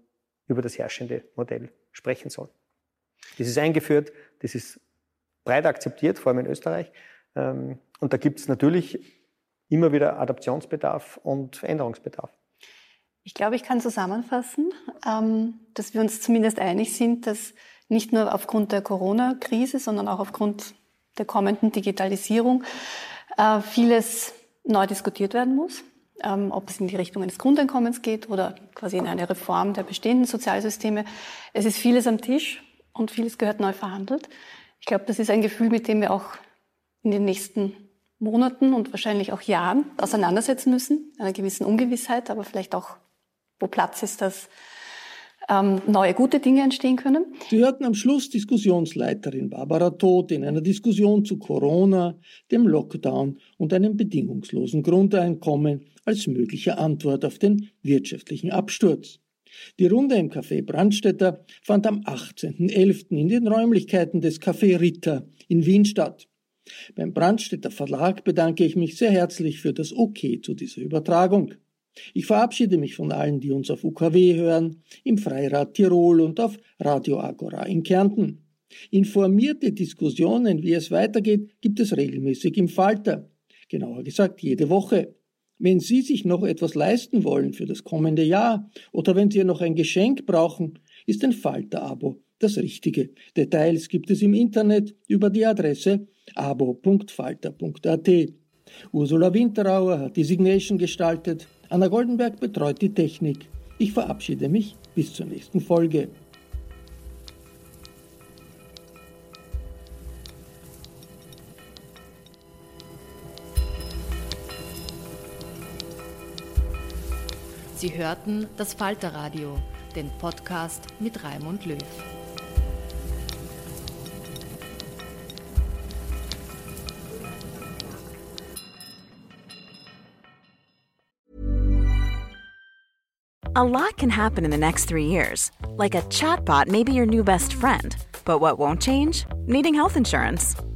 über das herrschende Modell sprechen soll. Das ist eingeführt, das ist breit akzeptiert, vor allem in Österreich. Ähm, und da gibt es natürlich immer wieder Adaptionsbedarf und Veränderungsbedarf. Ich glaube, ich kann zusammenfassen, ähm, dass wir uns zumindest einig sind, dass nicht nur aufgrund der Corona-Krise, sondern auch aufgrund der kommenden Digitalisierung äh, vieles neu diskutiert werden muss. Ähm, ob es in die Richtung eines Grundeinkommens geht oder quasi in eine Reform der bestehenden Sozialsysteme. Es ist vieles am Tisch und vieles gehört neu verhandelt. Ich glaube, das ist ein Gefühl, mit dem wir auch in den nächsten Monaten und wahrscheinlich auch Jahren auseinandersetzen müssen, einer gewissen Ungewissheit, aber vielleicht auch, wo Platz ist, dass ähm, neue gute Dinge entstehen können. Sie hörten am Schluss Diskussionsleiterin Barbara Todt in einer Diskussion zu Corona, dem Lockdown und einem bedingungslosen Grundeinkommen als mögliche Antwort auf den wirtschaftlichen Absturz. Die Runde im Café Brandstätter fand am 18.11. in den Räumlichkeiten des Café Ritter in Wien statt. Beim Brandstätter Verlag bedanke ich mich sehr herzlich für das OK zu dieser Übertragung. Ich verabschiede mich von allen, die uns auf UKW hören, im Freirad Tirol und auf Radio Agora in Kärnten. Informierte Diskussionen, wie es weitergeht, gibt es regelmäßig im Falter. Genauer gesagt jede Woche. Wenn Sie sich noch etwas leisten wollen für das kommende Jahr oder wenn Sie noch ein Geschenk brauchen, ist ein Falter-Abo das Richtige. Details gibt es im Internet über die Adresse abo.falter.at. Ursula Winterauer hat die Signation gestaltet, Anna Goldenberg betreut die Technik. Ich verabschiede mich bis zur nächsten Folge. Sie hörten das Falterradio, den Podcast mit Raimund Löw. A lot can happen in the next three years. Like a chatbot may be your new best friend. But what won't change? Needing health insurance.